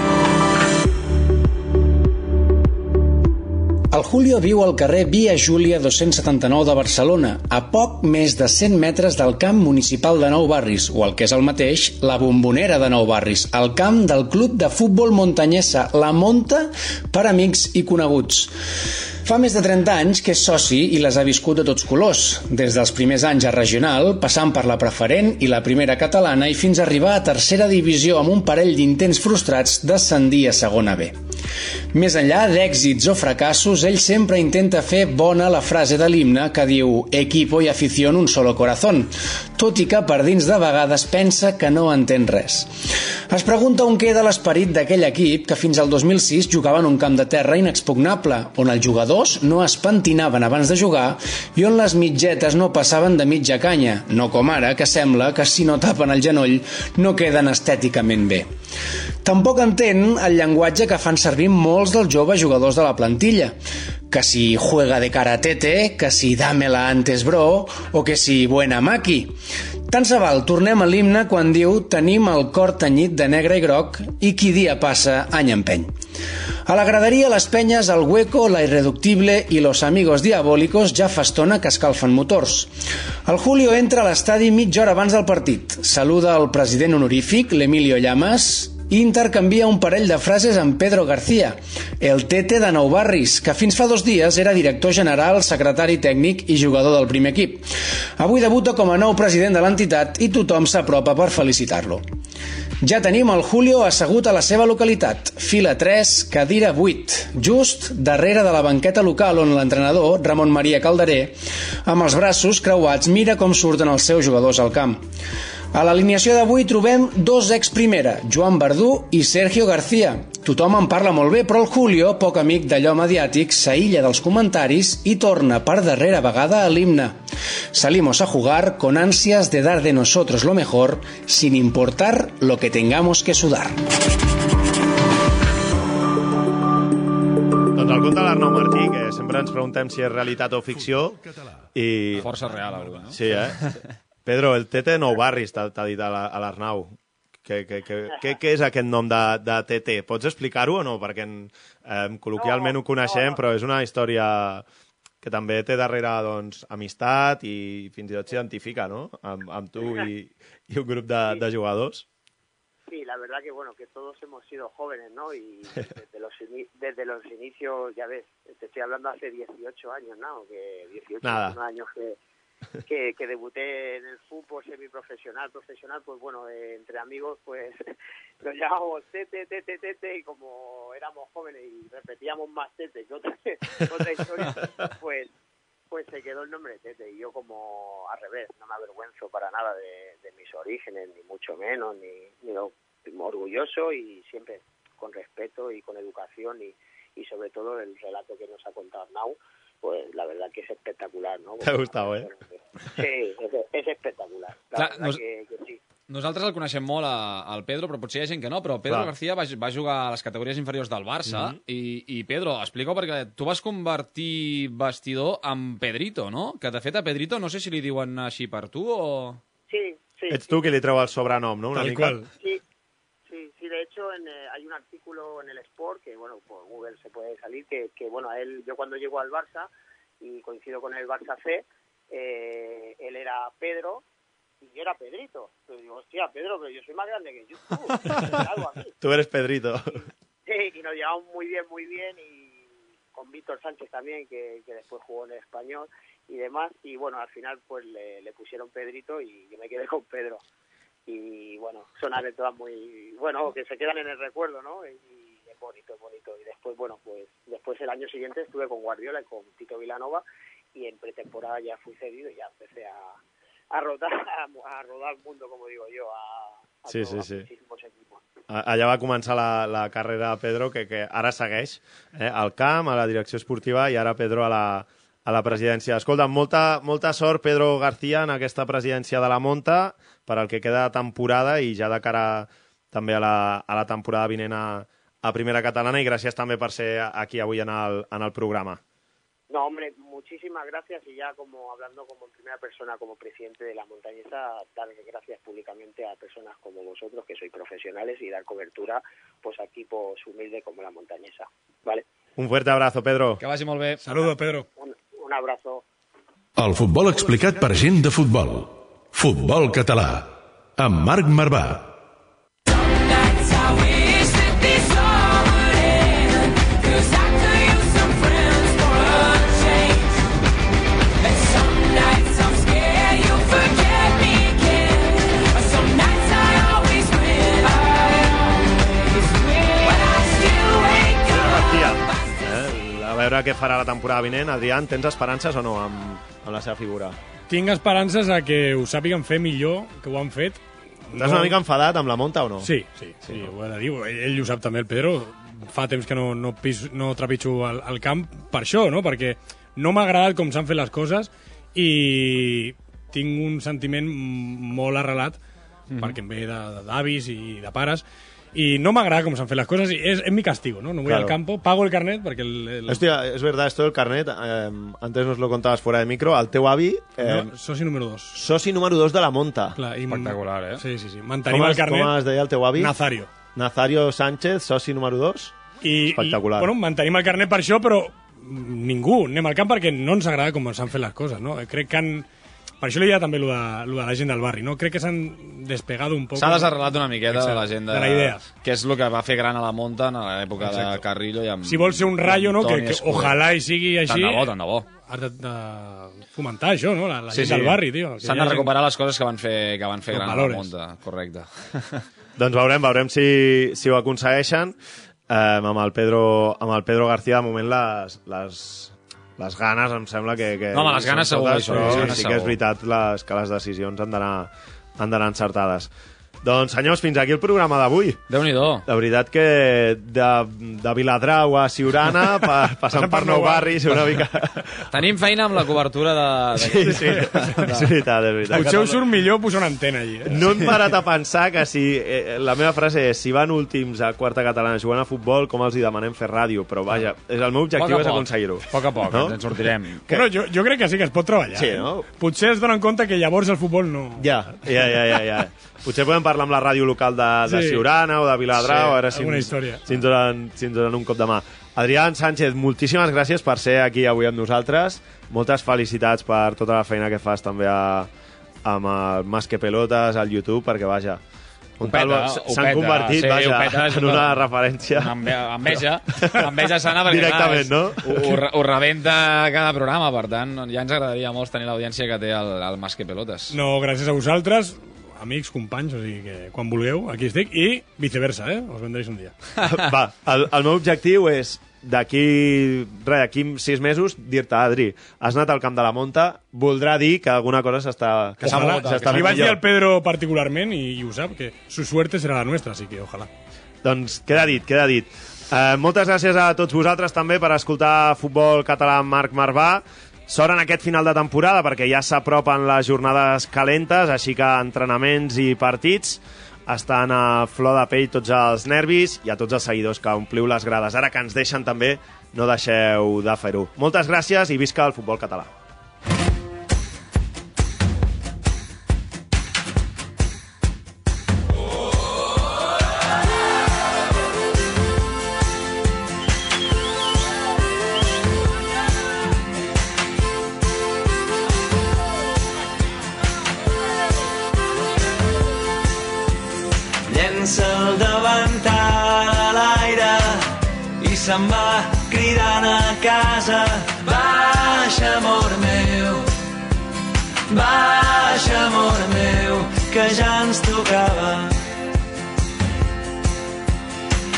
Speaker 14: El Julio viu al carrer Via Júlia 279 de Barcelona, a poc més de 100 metres del camp municipal de Nou Barris, o el que és el mateix, la bombonera de Nou Barris, el camp del club de futbol muntanyesa, la Monta, per amics i coneguts. Fa més de 30 anys que és soci i les ha viscut de tots colors, des dels primers anys a regional, passant per la preferent i la primera catalana i fins a arribar a tercera divisió amb un parell d'intents frustrats d'ascendir a segona B. Més enllà d'èxits o fracassos, ell sempre intenta fer bona la frase de l'himne que diu «Equipo y afición un solo corazón», tot i que per dins de vegades pensa que no entén res. Es pregunta on queda l'esperit d'aquell equip que fins al 2006 jugava en un camp de terra inexpugnable, on els jugadors no es pentinaven abans de jugar i on les mitgetes no passaven de mitja canya, no com ara, que sembla que si no tapen el genoll no queden estèticament bé. Tampoc entén el llenguatge que fan servir molts dels joves jugadors de la plantilla, que si juega de cara a tete, que si dámela antes bro, o que si buena maqui. Tant se val, tornem a l'himne quan diu tenim el cor tenyit de negre i groc i qui dia passa any empeny. A la graderia Les Penyes, el Hueco, la Irreductible i los Amigos Diabólicos ja fa estona que escalfen motors. El Julio entra a l'estadi mitja hora abans del partit. Saluda el president honorífic, l'Emilio Llamas, i intercanvia un parell de frases amb Pedro García, el tete de Nou Barris, que fins fa dos dies era director general, secretari tècnic i jugador del primer equip. Avui debuta com a nou president de l'entitat i tothom s'apropa per felicitar-lo. Ja tenim el Julio assegut a la seva localitat, fila 3, cadira 8, just darrere de la banqueta local on l'entrenador, Ramon Maria Calderé, amb els braços creuats mira com surten els seus jugadors al camp. A l'alineació d'avui trobem dos ex-primera, Joan Verdú i Sergio García. Tothom en parla molt bé, però el Julio, poc amic d'allò mediàtic, s'aïlla dels comentaris i torna per darrera vegada a l'himne. Salimos a jugar con ansias de dar de nosotros lo mejor, sin importar lo que tengamos que sudar.
Speaker 3: Doncs el conte de l'Arnau Martí, que sempre ens preguntem si és realitat o ficció. I...
Speaker 4: Força real, avui, no?
Speaker 3: Sí, eh? Pedro, el TT Nou Barris t'ha dit a la- a l'Arnau. Què, què, què, què, és aquest nom de, de TT? Pots explicar-ho o no? Perquè eh, col·loquialment
Speaker 13: No,
Speaker 3: ho coneixem,
Speaker 13: no, no.
Speaker 3: però és una història que també té darrere doncs, amistat i fins i tot s'identifica no? amb, amb tu i, i un grup de, de jugadors.
Speaker 13: Sí, la verdad que bueno, que todos hemos sido jóvenes, ¿no? Y desde los, desde los inicios, ya ves, te estoy hablando hace 18 años, ¿no? Que 18
Speaker 3: Nada.
Speaker 13: 19 años que, que, que debuté en el fútbol semiprofesional, profesional, pues bueno, eh, entre amigos, pues nos llamábamos tete, tete, tete, y como éramos jóvenes y repetíamos más tete que otra, otra historia, pues pues se quedó el nombre Tete y yo como al revés, no me avergüenzo para nada de, de mis orígenes, ni mucho menos, ni, ni lo- orgulloso y siempre con respeto y con educación y, y sobre todo el relato que nos ha contado Arnau, pues la verdad que es espectacular, ¿no?
Speaker 3: T'ha gustat, eh?
Speaker 13: Sí, es, es espectacular, la
Speaker 4: Clar, nos-
Speaker 13: que, que sí.
Speaker 4: Nosaltres el coneixem molt, a, al Pedro, però potser hi ha gent que no. Però Pedro
Speaker 3: Clar.
Speaker 4: García va, va jugar a les categories inferiors del Barça
Speaker 3: Mhm.
Speaker 4: i, i Pedro, explica perquè tu vas convertir vestidor amb Pedrito, no? Que de fet a Pedrito no sé si li diuen així per tu o...
Speaker 13: Sí, sí.
Speaker 3: Ets tu qui li treu el sobrenom, no? Una
Speaker 5: Tal
Speaker 3: mica.
Speaker 5: cual.
Speaker 13: Sí, sí, sí, hecho en, eh, hay un artículo en el Sport que, bueno, por Google se puede salir, que, que, bueno, a él, yo cuando llego al Barça y coincido con el Barça C, eh, él era Pedro y yo era Pedrito. Pero digo, hostia, Pedro, pero yo soy más grande que yo. Tú
Speaker 3: eres Pedrito.
Speaker 13: Sí, y nos llevamos muy bien, muy bien, y con Víctor Sánchez también, que, que después jugó en el español y demás, y bueno, al final pues le, le pusieron Pedrito y yo me quedé con Pedro. Y bueno, son anécdotas muy, bueno, que se quedan en el recuerdo, ¿no? Y, es bonito, es bonito. Y después, bueno, pues después el año siguiente estuve con Guardiola y con Tito Vilanova, y en pretemporada ya fui cedido y ya empecé a, a rodar, a, a rodar el mundo, como digo yo, a, a
Speaker 3: Sí,
Speaker 13: todo,
Speaker 3: sí,
Speaker 13: a
Speaker 3: sí.
Speaker 13: muchísimos equipos.
Speaker 3: Allà va començar la, la carrera de Pedro, que, que ara segueix eh, al camp, a la direcció esportiva, i ara Pedro a la, a la presidència. Escolta, molta, molta sort, Pedro García, en aquesta presidència de la Monta, per al que queda temporada i ja de cara també a la, a la temporada vinent a, a Primera Catalana, i gràcies també per ser aquí avui en el, en el programa.
Speaker 13: No, hombre, muchísimas gracias y ya como hablando como en primera persona, como presidente de la montañesa, dar gracias públicamente a personas como vosotros que sois profesionales y dar cobertura pues a equipos humildes como la montañesa, ¿vale?
Speaker 3: Un fuerte abrazo, Pedro.
Speaker 4: Que vagi molt bé.
Speaker 5: Saludo, Pedro.
Speaker 13: Un, un abrazo.
Speaker 2: El futbol explicat per gent de futbol. Futbol català. Amb Marc Marvà.
Speaker 3: Veure què farà la temporada vinent. Adrián, tens esperances o no amb, amb la seva figura?
Speaker 5: Tinc esperances a que ho sàpiguen fer millor que ho han fet.
Speaker 3: Estàs una mica enfadat amb la monta o no?
Speaker 5: Sí, sí, sí, ho he de dir. Ell, ell ho sap també, el Pedro. Fa temps que no, no, pis, no trepitjo al, al camp per això, no? Perquè no m'ha agradat com s'han fet les coses i tinc un sentiment molt arrelat
Speaker 3: Mhm.
Speaker 5: perquè em ve de- d'avis i de pares i no m'agrada com s'han fet les coses i és, és mi castigo, ¿no? No voy
Speaker 3: Claro.
Speaker 5: al campo, pago el carnet perquè el, el...
Speaker 3: Hostia, es verdad, esto del carnet, eh, antes nos lo contabas fuera de micro, el teu avi, eh,
Speaker 5: No, soci número 2.
Speaker 3: soci número 2 de la monta.
Speaker 5: Clar, i
Speaker 4: Espectacular, eh?
Speaker 5: Sí, sí, sí. Mantenim el
Speaker 3: es,
Speaker 5: carnet.
Speaker 3: com es deia el teu avi?
Speaker 5: Nazario.
Speaker 3: Nazario Sánchez, soci número 2.
Speaker 5: I,
Speaker 3: Espectacular.
Speaker 5: I, bueno, mantenim el carnet per això, però ningú anem al camp perquè no ens agrada com s'han fet les coses, no? Crec que han... Per això li deia també lo de, lo de la gent del barri, no? Crec que s'han despegado un poc...
Speaker 4: S'ha desarrelat una miqueta de la
Speaker 5: Exacte,
Speaker 4: gent de,
Speaker 5: de la idea.
Speaker 4: que és el que va fer gran a la Monta en l'època de
Speaker 5: Exacte.
Speaker 4: Carrillo i amb,
Speaker 5: Si vols ser un rayo, no? Que, que ojalà hi sigui així...
Speaker 4: Tant de bo, tant de bo.
Speaker 5: Has de, de fomentar això, no? La, la gent del barri, tio.
Speaker 4: S'han
Speaker 5: ha
Speaker 4: de
Speaker 5: gent-
Speaker 4: recuperar les coses que van fer, que van fer gran a
Speaker 5: valores.
Speaker 4: la Monta, correcte.
Speaker 3: Doncs veurem, veurem si, si ho aconsegueixen. Eh, amb, el Pedro, amb el Pedro García, de moment, les, les, les ganes em sembla que... que
Speaker 4: No, home, les ganes segur,
Speaker 3: totes,
Speaker 4: això,
Speaker 3: però
Speaker 4: les ganes
Speaker 3: sí que és veritat les, que les decisions han d'anar han d'anar encertades. Doncs, senyors, fins aquí el programa d'avui.
Speaker 4: Déu-n'hi-do.
Speaker 3: De veritat que de, de Viladrau a Siurana, pa, passant per Nou Barris, una mica...
Speaker 4: Tenim feina amb la cobertura de... de...
Speaker 3: Sí, sí, és veritat, és veritat.
Speaker 5: Potser us surt millor posar una antena allí. Eh?
Speaker 3: No hem parat a pensar que si... Eh, la meva frase és, si van últims a quarta catalana jugant a futbol, com els hi demanem fer ràdio? Però vaja, és el meu objectiu és aconseguir-ho.
Speaker 4: A poc a poc, ens en sortirem.
Speaker 3: Que-
Speaker 5: Bueno, jo, jo crec que sí que es pot treballar.
Speaker 3: Sí,
Speaker 5: eh?
Speaker 3: no?
Speaker 5: Potser es donen compte que llavors el futbol no...
Speaker 3: Ja, ja, ja, ja, ja. Potser podem parlar amb la ràdio local de, de
Speaker 5: Sí.
Speaker 3: Siurana o de Viladrau,
Speaker 5: Sí,
Speaker 3: a veure si,
Speaker 5: alguna
Speaker 3: ens-
Speaker 5: història.
Speaker 3: si, ens donen, si ens donen un cop de mà. Adrián Sánchez, moltíssimes gràcies per ser aquí avui amb nosaltres. Moltes felicitats per tota la feina que fas també a, amb el Más que Pelotes, al YouTube, perquè vaja, un tal- s'han convertit,
Speaker 4: Sí,
Speaker 3: vaja, en
Speaker 4: una-
Speaker 3: referència.
Speaker 4: Enve- enveja, enveja sana perquè
Speaker 3: Directament,
Speaker 4: clar,
Speaker 3: no?
Speaker 4: és- Ho, ho, re- ho rebenta cada programa, per tant, ja ens agradaria molt tenir l'audiència que té el, el Más que Pelotes.
Speaker 5: No, gràcies a vosaltres, amics, companys, o sigui que quan vulgueu, aquí estic, i viceversa, eh? Us vendréis un dia.
Speaker 3: Va, el, el meu objectiu és d'aquí res, d'aquí sis mesos dir-te, Adri, has anat al camp de la Monta, voldrà dir que alguna cosa s'està que s'ha s'està
Speaker 5: li vaig dir al Pedro particularment i, i ho sap, que su suerte serà la nuestra, así que ojalà.
Speaker 3: Doncs queda dit, queda dit. Eh, moltes gràcies a tots vosaltres també per escoltar Futbol Català Marc Marvà. Sort en aquest final de temporada perquè ja s'apropen les jornades calentes, així que entrenaments i partits estan a flor de pell tots els nervis i a tots els seguidors que ompliu les grades. Ara que ens deixen també, no deixeu de fer-ho. Moltes gràcies i visca el futbol català.
Speaker 1: Casa. Baixa, amor meu, baixa, amor meu, que ja ens tocava.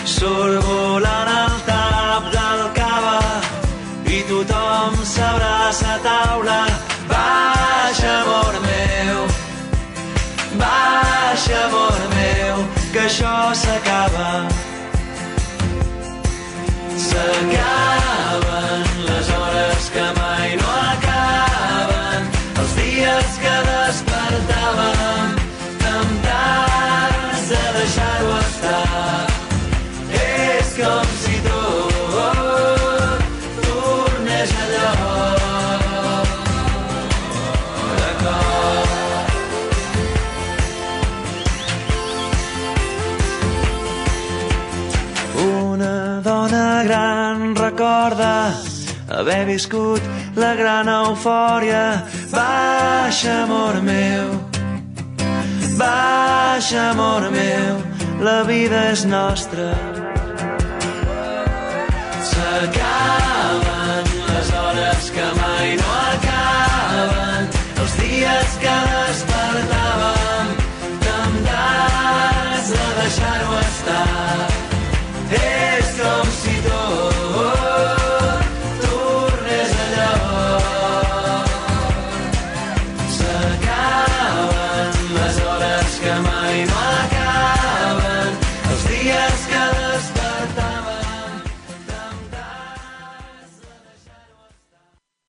Speaker 1: Surt volant el tap del cava i tothom s'abraça a taula. Baixa, amor meu, baixa, amor meu, que això s'acaba. haver viscut la gran eufòria. Baixa, amor meu, baixa, amor meu, la vida és nostra. S'acaben les hores que mai no acaben, els dies que despertàvem, temptats de deixar-ho estar. Eh!